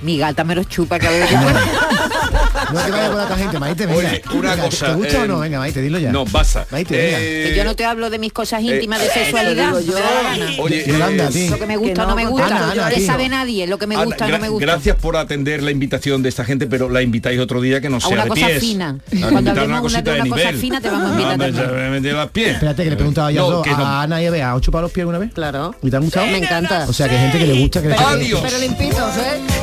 S6: Mi gata me los chupa cada vez que
S4: No te vayas con la gente, Maite, venga.
S3: Oye, una
S4: Venga,
S3: cosa,
S4: ¿Te gusta o
S3: eh,
S4: no? Venga, Maite, dilo ya.
S3: No, basta.
S4: Maite.
S3: Eh,
S6: Que yo no te hablo de mis cosas íntimas de
S3: eh,
S6: sexualidad.
S5: te digo yo.
S6: no.
S3: Oye,
S4: Yolanda,
S3: eh,
S4: a ti.
S6: Lo que me gusta
S5: Que
S6: o no
S5: no,
S6: me
S5: Ana,
S6: gusta.
S4: Ana,
S6: ¿Qué
S4: tío.
S6: sabe nadie? Lo que me
S3: Ana,
S6: gusta o no me gusta.
S3: Gracias por atender la invitación de esta gente, pero la invitáis otro día que no
S6: A
S3: sea
S6: una
S3: de
S6: cosa
S3: pies.
S6: fina.
S3: A
S6: Cuando hablemos una
S3: cosita
S6: de una cosa fina, te vamos a
S3: No,
S6: invitar
S3: hombre,
S6: también.
S3: ya me metí las pies.
S4: Espérate, que le preguntaba ya
S3: No, no.
S4: a Ana y a Bea. ¿Has chupado los pies alguna vez?
S7: Claro.
S4: ¿Y te han gustado?
S7: Me encanta.
S4: O sea, que hay gente que le gusta que le
S7: pero limpitos, ¿eh?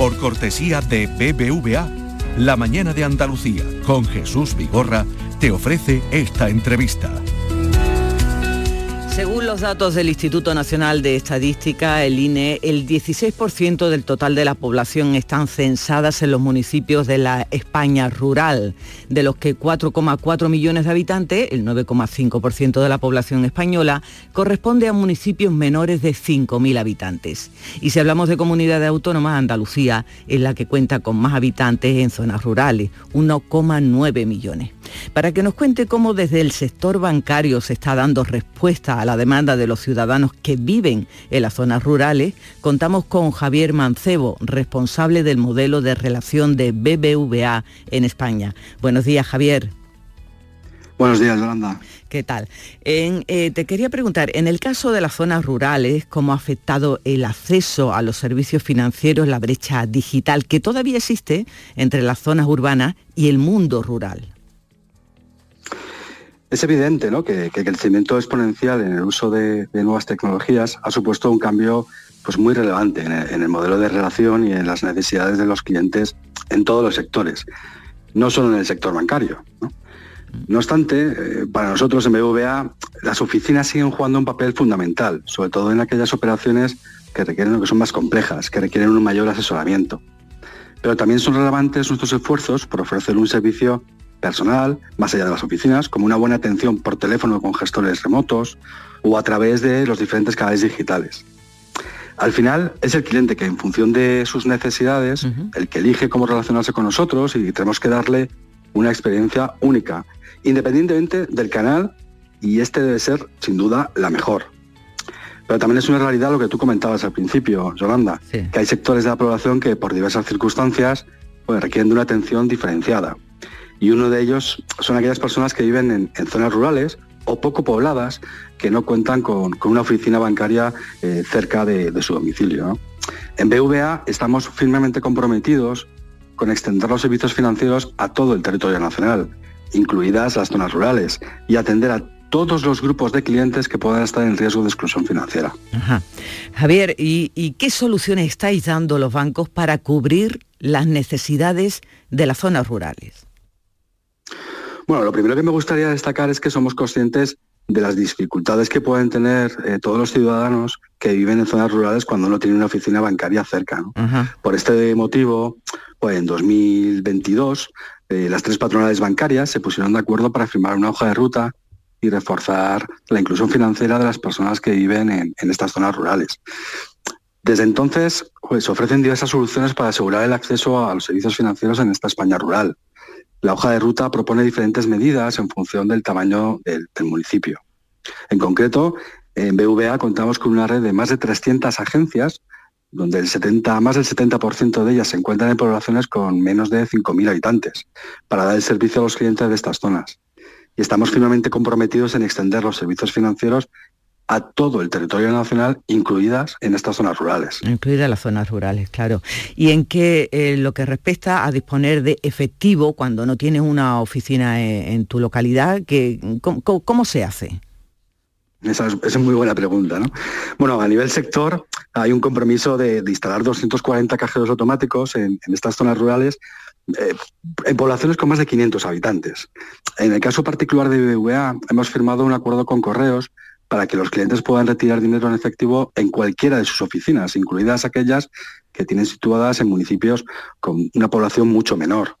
S30: Por cortesía de BBVA, La Mañana de Andalucía con Jesús Vigorra te ofrece esta entrevista.
S5: Según los datos del Instituto Nacional de Estadística, el INE, el 16% del total de la población están censadas en los municipios de la España rural, de los que 4,4 millones de habitantes, el 9,5% de la población española, corresponde a municipios menores de 5.000 habitantes. Y si hablamos de comunidades autónomas, Andalucía es la que cuenta con más habitantes en zonas rurales, 1,9 millones. Para que nos cuente cómo desde el sector bancario se está dando respuesta a la demanda de los ciudadanos que viven en las zonas rurales, contamos con Javier Mancebo, responsable del modelo de relación de BBVA en España. Buenos días, Javier.
S31: Buenos días, Yolanda.
S5: ¿Qué tal? En, eh, te quería preguntar, en el caso de las zonas rurales, ¿cómo ha afectado el acceso a los servicios financieros, la brecha digital que todavía existe entre las zonas urbanas y el mundo rural?
S31: Es evidente ¿no? que, el crecimiento exponencial en el uso de, nuevas tecnologías ha supuesto un cambio pues, muy relevante en el, modelo de relación y en las necesidades de los clientes en todos los sectores, no solo en el sector bancario. No, no obstante, eh, para nosotros en BBVA las oficinas siguen jugando un papel fundamental, sobre todo en aquellas operaciones que requieren que son más complejas, que requieren un mayor asesoramiento. Pero también son relevantes nuestros esfuerzos por ofrecer un servicio personal, más allá de las oficinas, como una buena atención por teléfono con gestores remotos o a través de los diferentes canales digitales. Al final es el cliente que en función de sus necesidades, uh -huh. el que elige cómo relacionarse con nosotros y tenemos que darle una experiencia única, independientemente del canal y este debe ser sin duda la mejor. Pero también es una realidad lo que tú comentabas al principio, Yolanda, sí. que hay sectores de la población que por diversas circunstancias pues, requieren de una atención diferenciada y uno de ellos son aquellas personas que viven en, zonas rurales o poco pobladas que no cuentan con, una oficina bancaria eh, cerca de, su domicilio. En BVA estamos firmemente comprometidos con extender los servicios financieros a todo el territorio nacional, incluidas las zonas rurales, y atender a todos los grupos de clientes que puedan estar en riesgo de exclusión financiera.
S5: Javier, ¿y, ¿y qué soluciones estáis dando los bancos para cubrir las necesidades de las zonas rurales?
S31: Bueno, lo primero que me gustaría destacar es que somos conscientes de las dificultades que pueden tener eh, todos los ciudadanos que viven en zonas rurales cuando no tienen una oficina bancaria cerca. ¿no? Uh -huh. Por este motivo, pues en 2022, eh, las tres patronales bancarias se pusieron de acuerdo para firmar una hoja de ruta y reforzar la inclusión financiera de las personas que viven en, en estas zonas rurales. Desde entonces, pues ofrecen diversas soluciones para asegurar el acceso a los servicios financieros en esta España rural. La hoja de ruta propone diferentes medidas en función del tamaño del, municipio. En concreto, en BVA contamos con una red de más de 300 agencias, donde el 70, más del 70% de ellas se encuentran en poblaciones con menos de 5.000 habitantes, para dar el servicio a los clientes de estas zonas. Y estamos firmemente comprometidos en extender los servicios financieros a todo el territorio nacional, incluidas en estas zonas rurales.
S5: Incluidas las zonas rurales, claro. Y en que eh, lo que respecta a disponer de efectivo cuando no tienes una oficina en, en tu localidad, que, ¿cómo, ¿cómo, se hace?
S31: Esa es, esa es muy buena pregunta. ¿no? Bueno, a nivel sector hay un compromiso de, de instalar 240 cajeros automáticos en, en estas zonas rurales eh, en poblaciones con más de 500 habitantes. En el caso particular de BBVA hemos firmado un acuerdo con Correos para que los clientes puedan retirar dinero en efectivo en cualquiera de sus oficinas, incluidas aquellas que tienen situadas en municipios con una población mucho menor.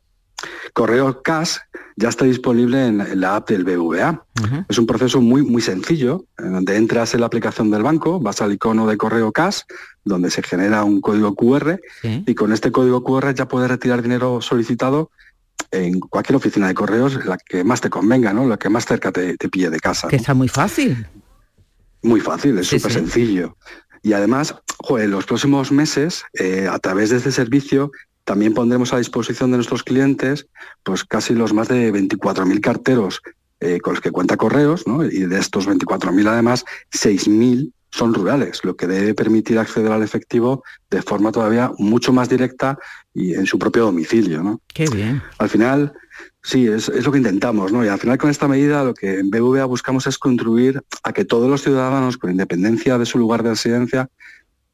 S31: Correo Cash ya está disponible en, la app del BVA. Es un proceso muy, muy sencillo, en donde entras en la aplicación del banco, vas al icono de Correo Cash, donde se genera un código QR, y con este código QR ya puedes retirar dinero solicitado en cualquier oficina de correos, la que más te convenga, ¿no? La que más cerca te, te pille de casa.
S5: Que
S31: ¿no?
S5: está muy fácil.
S31: Muy fácil, es
S5: Sí,
S31: súper
S5: sí.
S31: sencillo. Y además, joder, en los próximos meses, eh, a través de este servicio, también pondremos a disposición de nuestros clientes pues casi los más de 24.000 carteros eh, con los que cuenta Correos, ¿no? y de estos 24.000 además, 6.000 son rurales, lo que debe permitir acceder al efectivo de forma todavía mucho más directa y en su propio domicilio. ¿no?
S5: Qué bien.
S31: Al final, sí, es, es lo que intentamos, ¿no? Y al final con esta medida lo que en BBVA buscamos es contribuir a que todos los ciudadanos, con independencia de su lugar de residencia,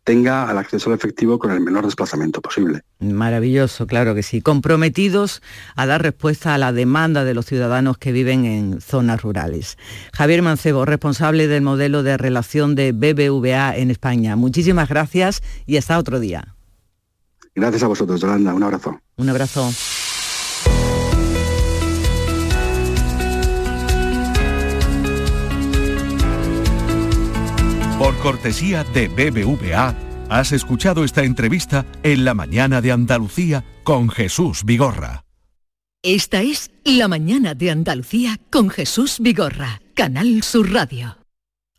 S31: tenga el acceso al efectivo con el menor desplazamiento posible.
S5: Maravilloso, claro que sí. Comprometidos a dar respuesta a la demanda de los ciudadanos que viven en zonas rurales. Javier Mancebo, responsable del modelo de relación de BBVA en España. Muchísimas gracias y hasta otro día.
S31: Gracias a vosotros, Yolanda. Un abrazo.
S5: Un abrazo.
S30: Por cortesía de BBVA, has escuchado esta entrevista en la mañana de Andalucía con Jesús Vigorra.
S2: Esta es La mañana de Andalucía con Jesús Vigorra, Canal Sur Radio.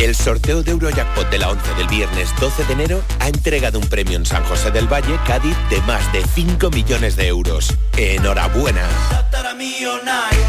S32: El sorteo de Eurojackpot de la 11 del viernes 12 de enero ha entregado un premio en San José del Valle, Cádiz, de más de 5 millones de euros. ¡Enhorabuena!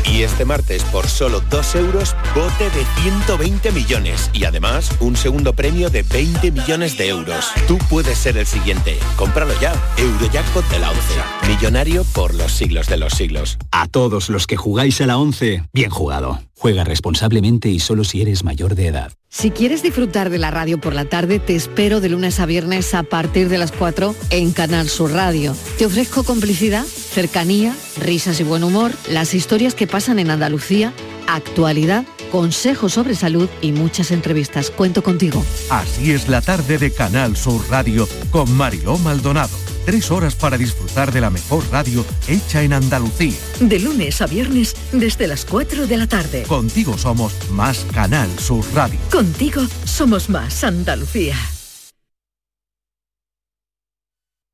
S32: Y este martes, por solo 2 euros, bote de 120 millones y además un segundo premio de 20 millones de euros. Tú puedes ser el siguiente. Cómpralo ya. Eurojackpot de la 11. Millonario por los siglos de los siglos.
S33: A todos los que jugáis a la 11, bien jugado. Juega responsablemente y solo si eres mayor de edad.
S34: Si quieres disfrutar de la radio por la tarde, te espero de lunes a viernes a partir de las 4 en Canal Sur Radio. Te ofrezco complicidad, cercanía, risas y buen humor, las historias que pasan en Andalucía, actualidad, consejos sobre salud y muchas entrevistas. Cuento contigo.
S30: Así es la tarde de Canal Sur Radio con Mariló Maldonado. Tres horas para disfrutar de la mejor radio hecha en Andalucía.
S2: De lunes a viernes desde las 4 de la tarde.
S30: Contigo somos más Canal Sur Radio.
S2: Contigo somos más Andalucía.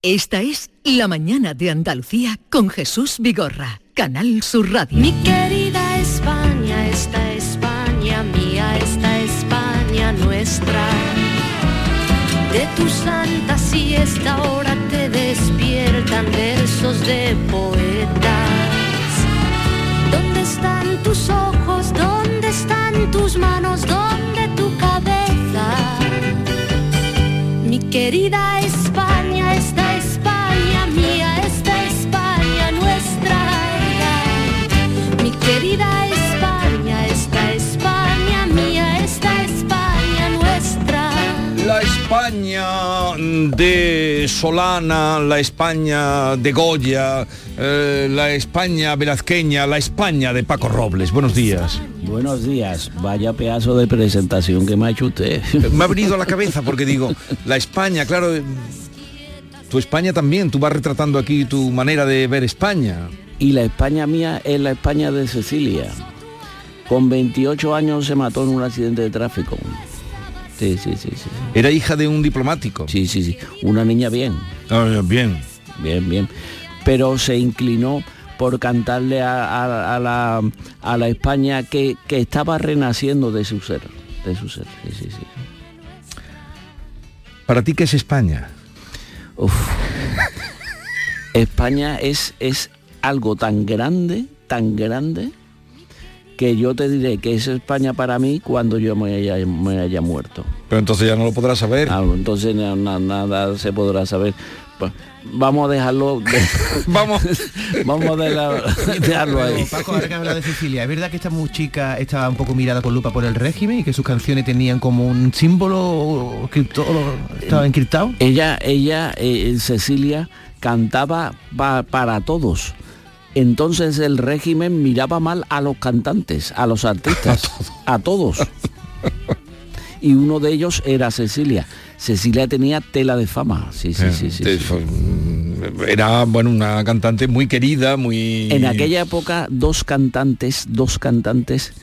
S2: Esta es La mañana de Andalucía con Jesús Vigorra, Canal Sur Radio.
S35: Mi querida España, esta España mía, esta España nuestra. De tu santa siesta ahora te despiertan versos de poetas. ¿Dónde están tus ojos? ¿Dónde están tus manos? ¿Dónde tu cabeza? Mi querida España, esta España mía, esta España nuestra. Mi querida España, esta España mía, esta España nuestra.
S3: La España de Solana, la España de Goya, eh, la España velazqueña, la España de Paco Robles. Buenos días.
S36: Buenos días, vaya pedazo de presentación que me ha hecho usted.
S3: Me ha venido a la cabeza porque digo, la España, claro, eh, tu España también, tú vas retratando aquí tu manera de ver España.
S36: Y la España mía es la España de Cecilia. Con 28 años se mató en un accidente de tráfico. Sí, sí, sí, sí.
S3: Era hija de un diplomático.
S36: Sí, sí, sí. Una niña bien.
S3: Ah, bien.
S36: Bien, bien. Pero se inclinó por cantarle a, a- a la, a la España que, que estaba renaciendo de su ser. de su ser. Sí, sí, sí.
S3: ¿Para ti qué es España?
S36: Uf. España es, es algo tan grande, tan grande, que yo te diré que es España para mí cuando yo me haya, me haya muerto.
S3: Pero entonces ya no lo podrás saber.
S36: Ah, entonces na- nada se podrá saber. Pues, vamos a dejarlo.
S3: vamos.
S36: vamos a dejarlo, dejarlo ahí.
S4: Paco, ahora que habla de Cecilia, ¿es verdad que esta chica estaba un poco mirada con lupa por el régimen y que sus canciones tenían como un símbolo cripto, estaba encriptado?
S36: Ella, ella, eh, Cecilia, cantaba pa- para todos. Entonces el régimen miraba mal a los cantantes, a los artistas, a todos. Y uno de ellos era Cecilia. Cecilia tenía tela de fama. Sí, sí,
S3: Eh,
S36: sí, sí,
S3: fue- Era, bueno, una cantante muy querida, muy...
S36: En aquella época dos cantantes, dos cantantes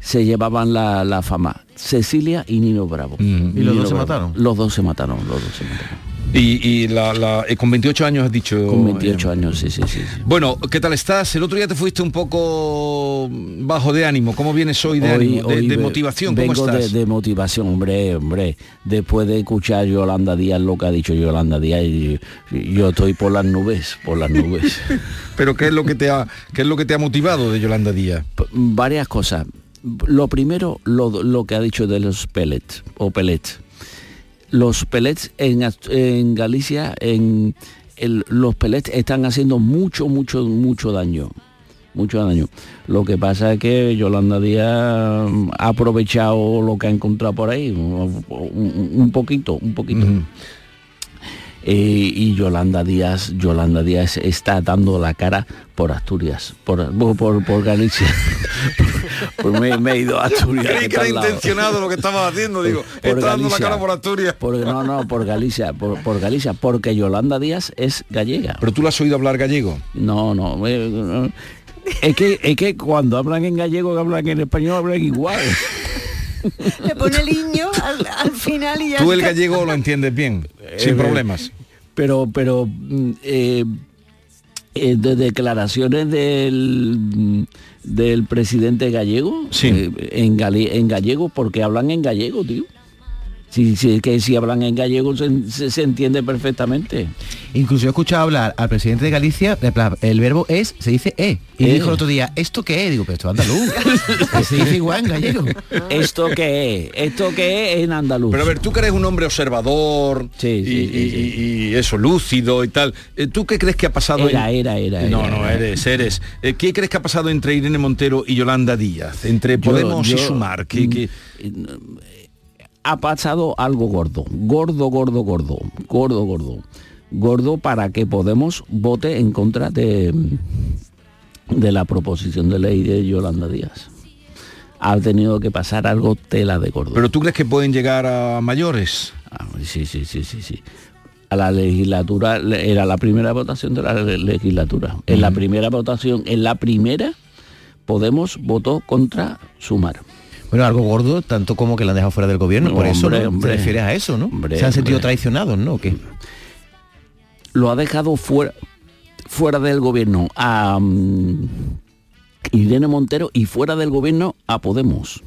S36: se llevaban la, la fama. Cecilia y Nino Bravo.
S3: ¿Y los
S36: Nino
S3: dos se mataron?
S36: Los dos se mataron, los dos se mataron.
S3: Y, y la, la- eh, con 28 años has dicho...
S36: Con 28 años, sí, sí, sí. sí.
S3: Bueno, ¿qué tal estás? El otro día te fuiste un poco bajo de ánimo. ¿Cómo vienes hoy de
S36: Hoy-
S3: ánimo? De,
S36: hoy
S3: de
S36: ve-
S3: motivación, ¿cómo
S36: vengo
S3: estás?
S36: De, de motivación, hombre, hombre. Después de escuchar Yolanda Díaz lo que ha dicho Yolanda Díaz, y- y yo estoy por las nubes, por las nubes.
S3: Pero ¿qué es lo que te ha, qué es lo que te ha motivado de Yolanda Díaz?
S36: P- Varias cosas. Lo primero, lo, lo que ha dicho de los pellets o pellets. Los pellets en, en Galicia, en los pellets están haciendo mucho, mucho, mucho daño. Mucho daño. Lo que pasa es que Yolanda Díaz ha aprovechado lo que ha encontrado por ahí, un poquito, un poquito. Eh, y Yolanda Díaz, Yolanda Díaz está dando la cara por Asturias, por, por, por Galicia. Por- me, me he ido a Asturias.
S3: Creí que era intencionado lo que estabas haciendo, digo,
S36: Por
S3: está dando la
S36: Galicia.
S3: cara por Asturias.
S36: Por- no, no, por Galicia, por, por Galicia, porque Yolanda Díaz es gallega.
S3: ¿Pero tú la has oído hablar gallego?
S36: No, no. eh, no. Es que, es que cuando hablan en gallego, que hablan en español, hablan igual.
S7: Le pone el niño al, al final y ya
S3: Tú el gallego lo entiendes bien, sin
S36: Eh,
S3: problemas.
S36: Pero, pero mm, eh, eh, de declaraciones del del presidente gallego eh, en, en gallego porque hablan en gallego tío si, si- que si hablan en gallego se, se- se entiende perfectamente
S4: Incluso he escuchado hablar al presidente de Galicia, en el verbo es, se dice e. Y
S36: Eh.
S4: dijo el otro día, ¿esto qué es? Digo, pero esto es andaluz. que se dice igual en gallego.
S36: esto que es esto que es en andaluz
S3: Pero a ver, tú que eres un hombre observador y, y- y- y eso, lúcido y tal, eh, ¿tú qué crees que ha pasado?
S36: Era, era, era,
S3: No,
S36: era,
S3: no,
S36: era.
S3: eres, eres. Eh, ¿Qué crees que ha pasado entre Irene Montero y Yolanda Díaz? Entre
S36: Yo-
S3: Podemos y Sumar. ¿Qué- qué-
S36: ha pasado algo gordo, gordo, gordo, gordo, gordo, gordo, gordo para que Podemos vote en contra de, de la proposición de ley de Yolanda Díaz. Ha tenido que pasar algo tela de gordo.
S3: ¿Pero tú crees que pueden llegar a mayores?
S36: Ah, sí, sí, sí, sí, sí. A la legislatura le- era la primera votación de la le- legislatura. En la primera votación, en la primera, Podemos votó contra Sumar.
S4: Bueno, algo gordo, tanto como que la han dejado fuera del gobierno. Por eso ¿no? te refieres a eso, ¿no?
S36: Hombre,
S4: Se han sentido
S36: hombre.
S4: traicionados, ¿no? ¿O qué?
S36: lo ha dejado fuera fuera del gobierno a mm, Irene Montero y fuera del gobierno a Podemos.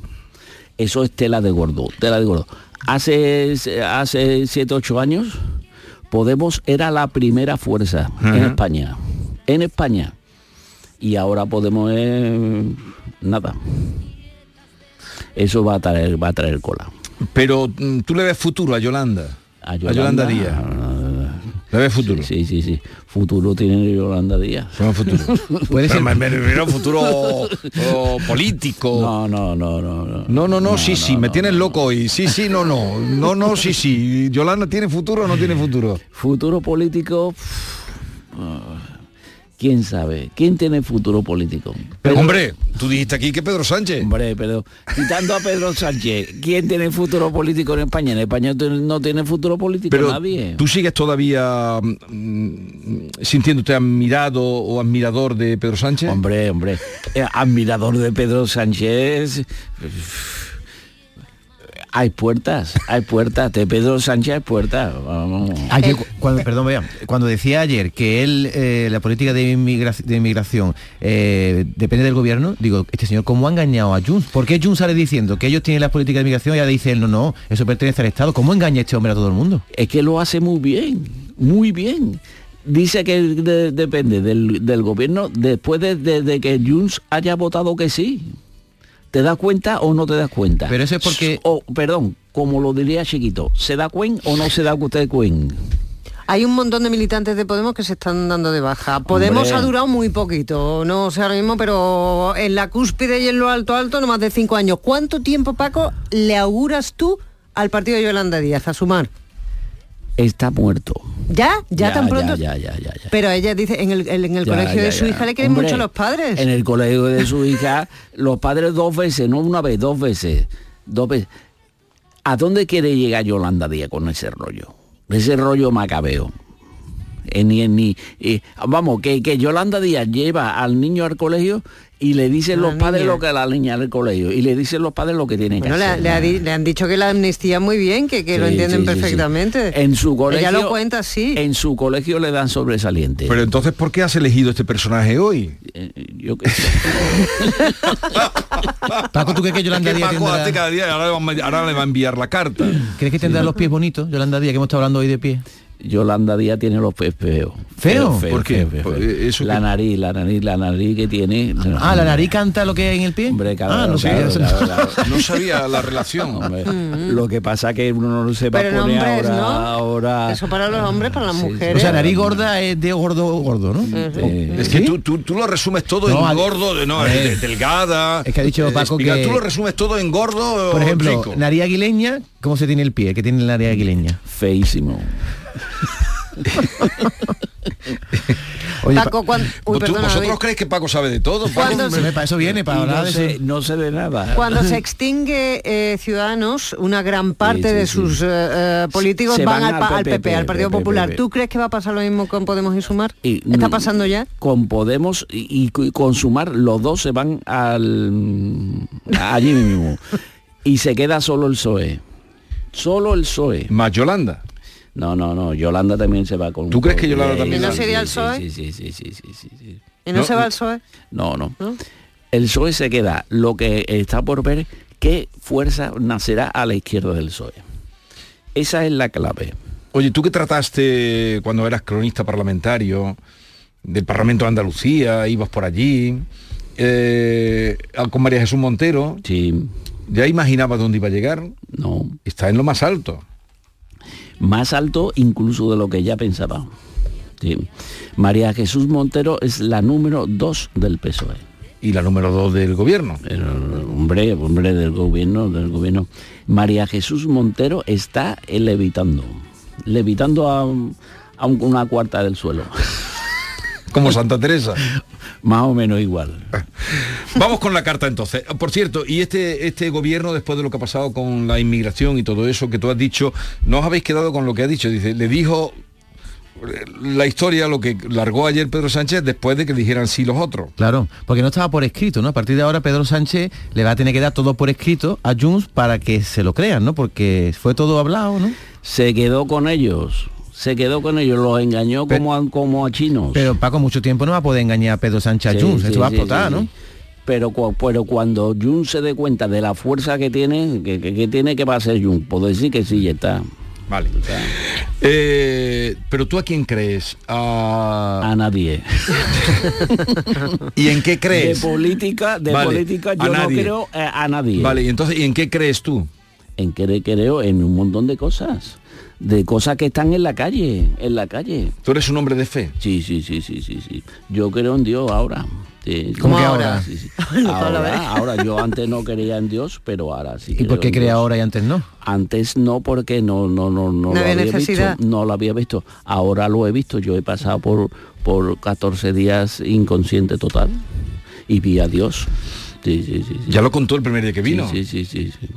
S36: Eso es tela de gordo, tela de gordo. Hace hace 7 8 años Podemos era la primera fuerza en. España. En España. Y ahora Podemos es nada. Eso va a traer va a traer cola.
S3: Pero mm, tú le ves futuro a Yolanda.
S36: A
S3: Yolanda, Díaz. ¿Le ves futuro?
S36: Sí, sí, sí. Futuro tiene Yolanda Díaz.
S3: ¿Cómo futuro?
S4: Puede ser-
S3: me- refiero a futuro o político.
S36: No, no, no, no, no.
S3: No, no, no, sí, sí, me tienes loco hoy. Sí, sí, no, no. No, no, sí, sí. ¿Yolanda tiene futuro o no tiene futuro?
S36: Futuro político. pff, ah, ¿Quién sabe? ¿Quién tiene futuro político?
S3: Pero, hombre, tú dijiste aquí que Pedro Sánchez.
S36: Hombre, pero quitando a Pedro Sánchez, ¿quién tiene futuro político en España? En España no tiene futuro político
S3: Pero
S36: nadie.
S3: tú sigues todavía mm, sintiéndote admirado o admirador de Pedro Sánchez.
S36: Hombre, hombre, eh, admirador de Pedro Sánchez. Hay puertas, hay puertas. De Pedro Sánchez hay puertas. Vamos.
S4: Ayer, cu- cuando, perdón, vea, cuando decía ayer que él, eh, la política de, inmigra- de inmigración eh, depende del gobierno, digo, este señor, ¿cómo ha engañado a Junts? ¿Por qué Junts sale diciendo que ellos tienen la política de inmigración y ahora dice él, no, no, eso pertenece al Estado? ¿Cómo engaña este hombre a todo el mundo?
S36: Es que lo hace muy bien, muy bien. Dice que de- depende del, del gobierno después de, de- de que Junts haya votado que sí. ¿Te das cuenta o no te das cuenta?
S4: Pero eso es porque...
S36: O, perdón, como lo diría Chiquito, ¿se da cuenta o no se da usted cuenta?
S7: Hay un montón de militantes de Podemos que se están dando de baja. Podemos
S36: Hombre.
S7: ha durado muy poquito, no sé ahora mismo, pero en la cúspide y en lo alto alto no más de cinco años. ¿Cuánto tiempo, Paco, le auguras tú al partido de Yolanda Díaz a sumar?
S36: Está muerto.
S7: ¿Ya? ¿Ya, tan pronto?
S36: Ya, ya, ya, ya.
S7: Pero ella dice, en el, en el colegio de su hija le quieren
S36: Hombre,
S7: mucho los padres.
S36: En el colegio de su hija, los padres dos veces, no una vez, dos veces. Dos veces. ¿A dónde quiere llegar Yolanda Díaz con ese rollo? Ese rollo macabeo. Eh, ni, ni, eh, vamos, que, que Yolanda Díaz lleva al niño al colegio y le dicen
S7: La
S36: los padres
S7: niña.
S36: lo que la niña al colegio y le dicen los padres lo que tienen
S7: Bueno,
S36: que
S7: le,
S36: hacer.
S7: le ha di- le han dicho que la amnistía muy bien, que, que lo entienden
S36: sí, sí, sí.
S7: perfectamente.
S36: En su colegio,
S7: Ella lo cuenta así.
S36: En su colegio le dan sobresaliente.
S3: Pero entonces, ¿por qué has elegido este personaje hoy?
S36: yo qué sé.
S4: Paco, ¿tú crees que Yolanda
S3: Es que
S4: Díaz
S3: Paco
S4: tendrá-
S3: hace cada día, ahora, le va a- ahora le va a enviar la carta.
S4: ¿Crees que tendrá los pies bonitos, Yolanda Díaz, que hemos estado hablando hoy de pies?
S36: Yolanda Díaz tiene los pies feos.
S4: ¿Feo?
S3: ¿Por qué?
S36: feo,
S3: Por-
S36: feo.
S3: eso
S36: la
S3: que-
S36: nariz, la nariz, la nariz que tiene.
S4: Ah, la nariz canta lo que hay en el pie.
S36: Hombre,
S4: ah, no sabía.
S3: No sabía la relación.
S36: Hombre, Lo que pasa que uno no se va
S7: Pero
S36: a poner
S7: hombres,
S36: ahora,
S7: ¿no?
S36: ahora.
S7: Eso para los hombres, para las mujeres.
S4: O sea, nariz gorda es de gordo gordo, ¿no?
S3: Es que tú, tú, tú lo resumes todo
S4: No,
S3: en
S4: al-
S3: gordo, no, de- delgada.
S4: Es que ha dicho
S3: eh,
S4: Paco
S3: espiga.
S4: que-
S3: Tú lo resumes todo en gordo
S4: Por
S3: o
S4: ejemplo,
S3: rico.
S4: nariz aguileña, ¿cómo se tiene el pie? ¿Qué tiene la nariz aguileña?
S36: Feísimo.
S4: Oye,
S7: Paco, cuan- Uy,
S3: ¿Tú-
S7: perdona,
S3: ¿Vosotros creéis que Paco sabe de todo?
S4: Pa- para eso viene, para hablar
S36: no,
S4: de
S36: sé,
S4: eso.
S36: no sé de nada.
S7: Cuando se extingue eh, Ciudadanos, una gran parte
S36: sí,
S7: de
S36: sí.
S7: sus eh, eh, políticos
S36: Se
S7: van,
S36: van
S7: al, pa-
S36: al
S7: al PP,
S36: PP,
S7: al Partido
S36: PP.
S7: Popular. ¿Tú crees que va a pasar lo mismo con Podemos y Sumar?
S36: Y-
S7: ¿Está pasando ya?
S36: Con Podemos y, y con Sumar, los dos se van al allí mismo. y se queda solo el PSOE. Solo el PSOE.
S3: Más Yolanda.
S36: No, no, no. Yolanda también se va con.
S3: ¿Tú crees que Yolanda también
S7: ¿Y no sería el PSOE?
S36: Sí, sí, sí, sí, sí.
S7: ¿Y no,
S3: No,
S7: se va al PSOE?
S36: No, no.
S7: ¿No?
S36: El PSOE se queda. Lo que está por ver qué fuerza nacerá a la izquierda del PSOE. Esa es la clave.
S3: Oye, tú que trataste cuando eras cronista parlamentario del Parlamento de Andalucía, ibas por allí, eh, con María Jesús Montero,
S36: Sí,
S3: ¿ya imaginabas dónde iba a llegar?
S36: no.
S3: Está en lo más alto.
S36: Más alto incluso de lo que ya pensaba. Sí. María Jesús Montero es la número dos del PSOE.
S3: Y la número dos del gobierno.
S36: El hombre, hombre del gobierno, del gobierno. María Jesús Montero está levitando, levitando a, a un- una cuarta del suelo.
S3: Como Santa Teresa.
S36: Más o menos igual.
S3: Vamos con la carta entonces. Por cierto, y este, este gobierno, después de lo que ha pasado con la inmigración y todo eso que tú has dicho, no os habéis quedado con lo que ha dicho. Dice, le dijo eh, la historia, lo que largó ayer Pedro Sánchez después de que dijeran sí los otros.
S4: Claro, porque no estaba por escrito, ¿no? A partir de ahora Pedro Sánchez le va a tener que dar todo por escrito a Junts para que se lo crean, ¿no? Porque fue todo hablado, ¿no?
S36: Se quedó con ellos, se quedó con ellos, los engañó como a, como a chinos.
S4: Pero Paco, mucho tiempo no va a poder engañar a Pedro Sánchez
S36: Sí,
S4: Junts,
S36: sí,
S4: esto va a explotar,
S36: sí,
S4: ¿no?
S36: Pero, pero cuando Jun se dé cuenta de la fuerza que tiene, que, que- que tiene que va a ser Jun, puedo decir que sí, ya está.
S3: Vale. Eh, pero tú a quién crees? A...
S36: A nadie.
S3: ¿Y en qué crees?
S36: De política, de
S3: Vale,
S36: política yo no creo eh, a nadie.
S3: Vale, y entonces, ¿y en qué crees tú?
S36: En que creo en un montón de cosas. De cosas que están en la calle, en la calle.
S3: ¿Tú eres un hombre de fe?
S36: Sí, sí, sí, sí, sí, sí. Yo creo en Dios ahora. Sí,
S4: ¿Cómo que ahora?
S36: Sí, sí. Ahora, ahora, yo antes no creía en Dios, pero ahora sí.
S4: ¿Y por qué cree
S36: Dios.
S4: ahora y antes no?
S36: Antes no, porque no, no, no, no,
S7: No
S36: lo
S7: había necesidad.
S36: visto. No lo había visto. Ahora lo he visto. Yo he pasado por, por 14 días inconsciente total y vi a Dios. Sí, sí, sí. sí.
S3: Ya lo contó el primer día que vino.
S36: Sí, sí, sí, sí.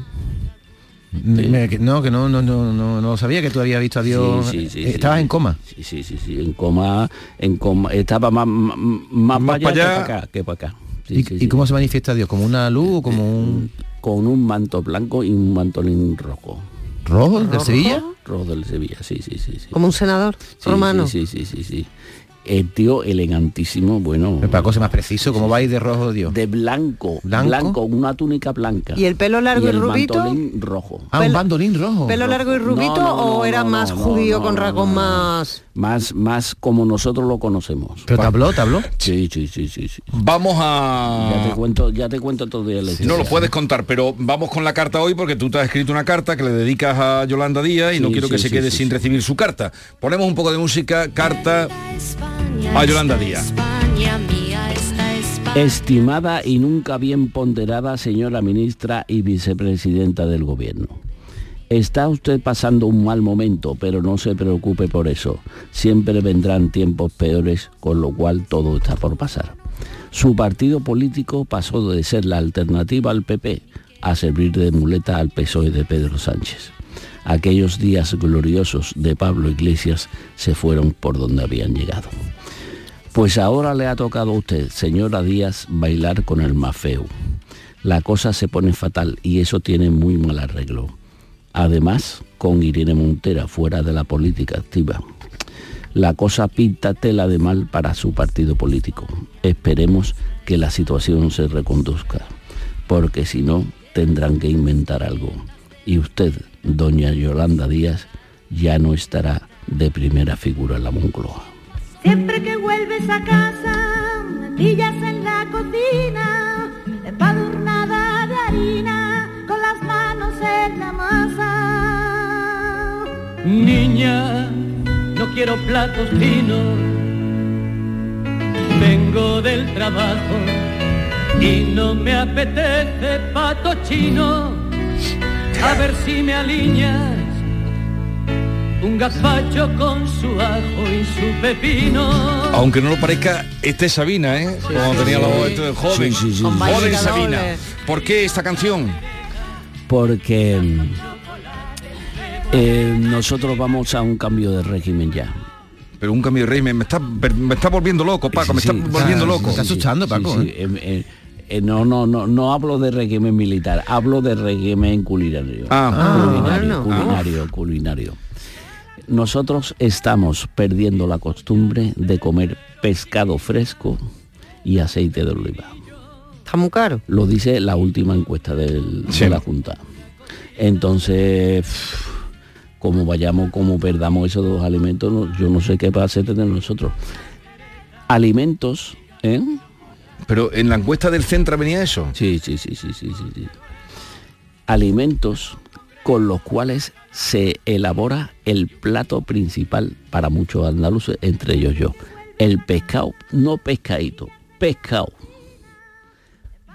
S4: Me- que- no, que no, no, no, no, no sabía que tú habías visto a Dios.
S36: Sí, sí, sí,
S4: Eh, Estabas
S36: sí.
S4: en coma.
S36: Sí, sí, sí, sí, en coma, en coma, estaba más, más, para allá, que para acá, que para acá. Sí,
S4: ¿Y,
S36: sí,
S4: y
S36: sí.
S4: cómo se manifiesta Dios? ¿Como una luz o como un
S36: Con un manto blanco y un mantolín rojo.
S4: rojo del Sevilla?
S36: Rojo del Sevilla, sí, sí, sí. sí.
S7: Como un senador
S36: Sí,
S7: romano.
S36: Sí, sí, sí, sí, sí. El tío elegantísimo, bueno.
S4: Para cosa más preciso, ¿cómo va a ir de rojo Dios?
S36: De blanco,
S4: ¿Blanco?
S36: blanco, una túnica blanca.
S7: ¿Y el pelo largo y
S36: el
S7: rubito?
S36: rojo.
S4: Ah, un bandolín rojo.
S7: ¿Pelo largo y rubito
S36: No, no,
S7: o
S36: no,
S7: era
S36: no,
S7: más
S36: no,
S7: judío
S36: no,
S7: con
S36: no,
S7: rasgos
S36: no, no.
S7: más...?
S36: Más, más como nosotros lo conocemos.
S4: ¿Pero tabló, tabló?
S36: Sí, sí, sí, sí, sí.
S3: Vamos a...
S36: Ya te cuento, ya te cuento todo el
S3: No lo puedes contar, pero vamos con la carta hoy porque tú te has escrito una carta que le dedicas a Yolanda Díaz y no
S36: Sí,
S3: quiero que
S36: sí,
S3: se
S36: sí,
S3: quede
S36: sí,
S3: sin
S36: sí.
S3: recibir su carta. Ponemos un poco de música, carta a Yolanda Díaz.
S36: Estimada y nunca bien ponderada señora ministra y vicepresidenta del gobierno. Está usted pasando un mal momento, pero no se preocupe por eso. Siempre vendrán tiempos peores, con lo cual todo está por pasar. Su partido político pasó de ser la alternativa al PP a servir de muleta al PSOE de Pedro Sánchez. Aquellos días gloriosos de Pablo Iglesias se fueron por donde habían llegado. Pues ahora le ha tocado a usted, señora Díaz, bailar con el más feo. La cosa se pone fatal y eso tiene muy mal arreglo. Además, con Irene Montera fuera de la política activa. La cosa pinta tela de mal para su partido político. Esperemos que la situación se reconduzca, porque si no, tendrán que inventar algo. Y usted, doña Yolanda Díaz, ya no estará de primera figura en la Moncloa.
S35: Siempre que vuelves a casa, en la cocina,
S37: Niña, no quiero platos finos. Vengo del trabajo y no me apetece pato chino. A ver si me alineas un gazpacho con su ajo y su pepino.
S3: Aunque no lo parezca, este es Sabina, ¿eh? Como
S36: sí,
S3: tenía
S36: sí.
S3: la voz este de joven.
S36: Sí, sí, sí. Con
S3: Joven Sabina. ¿Por qué esta canción?
S36: porque eh, nosotros vamos a un cambio de régimen ya.
S3: Pero un cambio de régimen, me está, me está volviendo loco, Paco, me
S36: Sí,
S3: está
S36: sí,
S3: volviendo
S36: sí,
S3: loco.
S36: sí, eh, eh, eh, no, no, no, no hablo de régimen militar, hablo de régimen culinario.
S3: Ah.
S36: culinario,
S3: Ah, bueno.
S36: culinario, culinario. Nosotros estamos perdiendo la costumbre de comer pescado fresco y aceite de oliva.
S7: Está muy caro.
S36: Lo dice la última encuesta del-
S3: Sí.
S36: de la Junta. Entonces, pff, como vayamos, como perdamos esos dos alimentos, no- yo no sé qué va a hacer de nosotros. Alimentos, ¿eh?
S3: Pero en la encuesta del centro venía eso.
S36: Sí, sí, sí, sí, sí, sí, sí. Alimentos con los cuales se elabora el plato principal para muchos andaluces, entre ellos yo. El pescado, no pescadito, pescado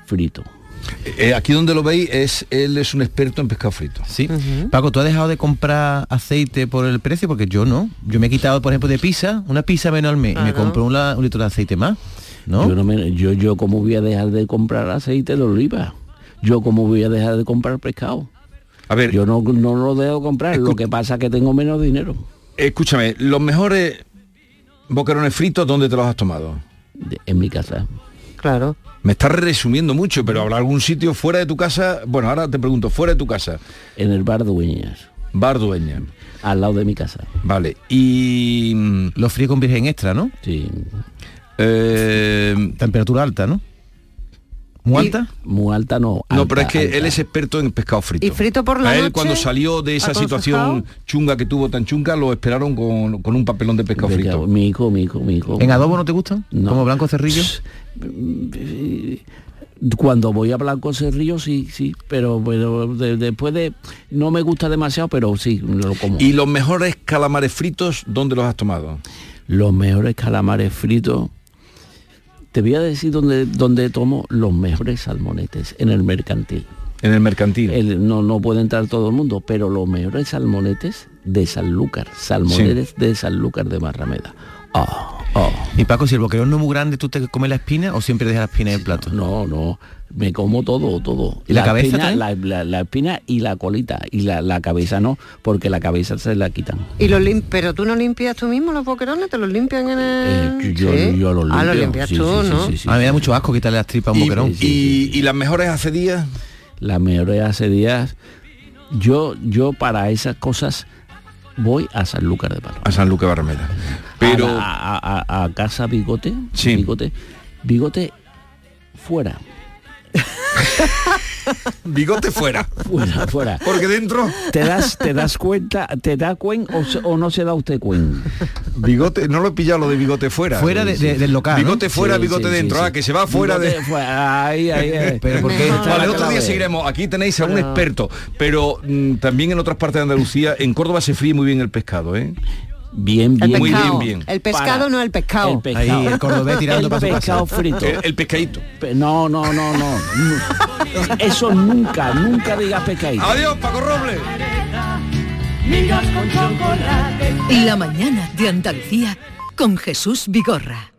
S36: frito.
S3: Eh, aquí donde lo veis, es él es un experto en pescado frito.
S4: Sí. Paco, ¿tú has dejado de comprar aceite por el precio? Porque yo no. Yo me he quitado, por ejemplo, de pizza, una pizza menos al mes, y me
S36: Claro.
S4: compro un, litro de aceite más. ¿no?
S36: Yo, no me- yo, yo como voy a dejar de comprar aceite de oliva. Yo como voy a dejar de comprar pescado.
S3: A ver,
S36: yo no, no lo dejo de comprar. Lo que pasa es que tengo menos dinero.
S3: Escúchame, los mejores boquerones fritos, ¿dónde te los has tomado?
S36: en mi casa.
S7: Claro.
S3: Me estás resumiendo mucho, pero habrá algún sitio fuera de tu casa. Bueno, ahora te pregunto, fuera de tu casa.
S36: En el bar Dueñas.
S3: Bar Dueñas.
S36: Al lado de mi casa.
S3: Vale. Y. mm,
S4: Los fríos con virgen extra, ¿no?
S36: Sí.
S3: Eh,
S4: Temperatura alta, ¿no? ¿Muy alta?
S36: Muy alta no.
S3: no, pero es que
S36: alta.
S3: él es experto en pescado frito.
S7: ¿Y frito por la
S3: A él
S7: noche?
S3: cuando salió de esa situación chunga que tuvo tan chunga, lo esperaron con, con un papelón de pescado
S36: Pescado.
S3: frito.
S36: Mi hijo, mi hijo, mi hijo.
S4: ¿En adobo no te gustan?
S36: No.
S4: ¿Como blanco cerrillo?
S36: Cuando voy a Blanco Cerrillo sí, sí, pero, pero de- después de no me gusta demasiado, pero sí lo como.
S3: ¿Y los mejores calamares fritos, dónde los has tomado?
S36: los mejores calamares fritos. Te voy a decir dónde, dónde tomo los mejores salmonetes, en el mercantil.
S3: En el mercantil.
S36: El- no, no puede entrar todo el mundo, pero los mejores salmonetes de Sanlúcar, salmonetes de Sanlúcar de Marrameda. Ah, ah.
S4: Y Paco, si el boquerón no es muy grande, ¿tú te comes la espina o siempre dejas la espina en el plato?
S36: No, no, me como todo, todo.
S4: ¿Y la cabeza
S36: espina,
S4: también?
S36: la, la- la espina y la colita. Y la, la cabeza no, porque la cabeza se la quitan.
S7: Y los lim- pero tú no limpias tú mismo los boquerones, te los limpian en el.
S36: Eh, yo,
S7: Sí.
S36: yo
S7: Ah,
S36: limpio.
S7: los limpias
S36: sí,
S7: tú,
S36: sí, sí,
S7: ¿no?
S36: sí, sí,
S4: a mí me da mucho asco quitarle las tripas a un
S3: Y,
S4: boquerón.
S3: y- y las mejores hace días,
S36: Las mejores hace días. Yo, yo para esas cosas voy a Sanlúcar de Palo.
S3: a San Luque Barrameda. Pero
S36: a, la- a- a- a casa Bigote,
S3: Sí.
S36: Bigote, Bigote fuera,
S3: bigote fuera.
S36: fuera, fuera.
S3: Porque dentro,
S36: ¿Te das, te das cuenta, te da cuenta o, se- o no se da usted cuenta?
S3: bigote, no lo he pillado lo de bigote fuera.
S4: Fuera de- de- del local, ¿no?
S3: Bigote fuera,
S36: Sí,
S3: bigote
S36: sí,
S3: dentro.
S36: sí,
S3: Ah, que se va fuera de.
S36: Fuera, ahí, ahí, ahí.
S4: Pero ¿por qué?
S7: Mejor.
S3: Vale, otro día seguiremos. Aquí tenéis a un experto, pero mm, también en otras partes de Andalucía, en Córdoba se fríe muy bien el pescado, ¿eh?
S36: Bien,
S7: El
S36: bien,
S3: Muy
S7: pescado.
S3: bien, bien.
S7: El pescado
S36: Para-
S7: no el pescado.
S36: El pescado.
S4: Ahí el cordobés tirando
S36: El
S4: para su casa.
S36: pescado frito.
S3: El, el pescadito.
S36: Pe- No, no, no, no. Eso nunca, nunca diga pescadito.
S3: Adiós, Paco Robles.
S35: Migas con chocolate.
S2: La mañana de Andalucía con Jesús Vigorra.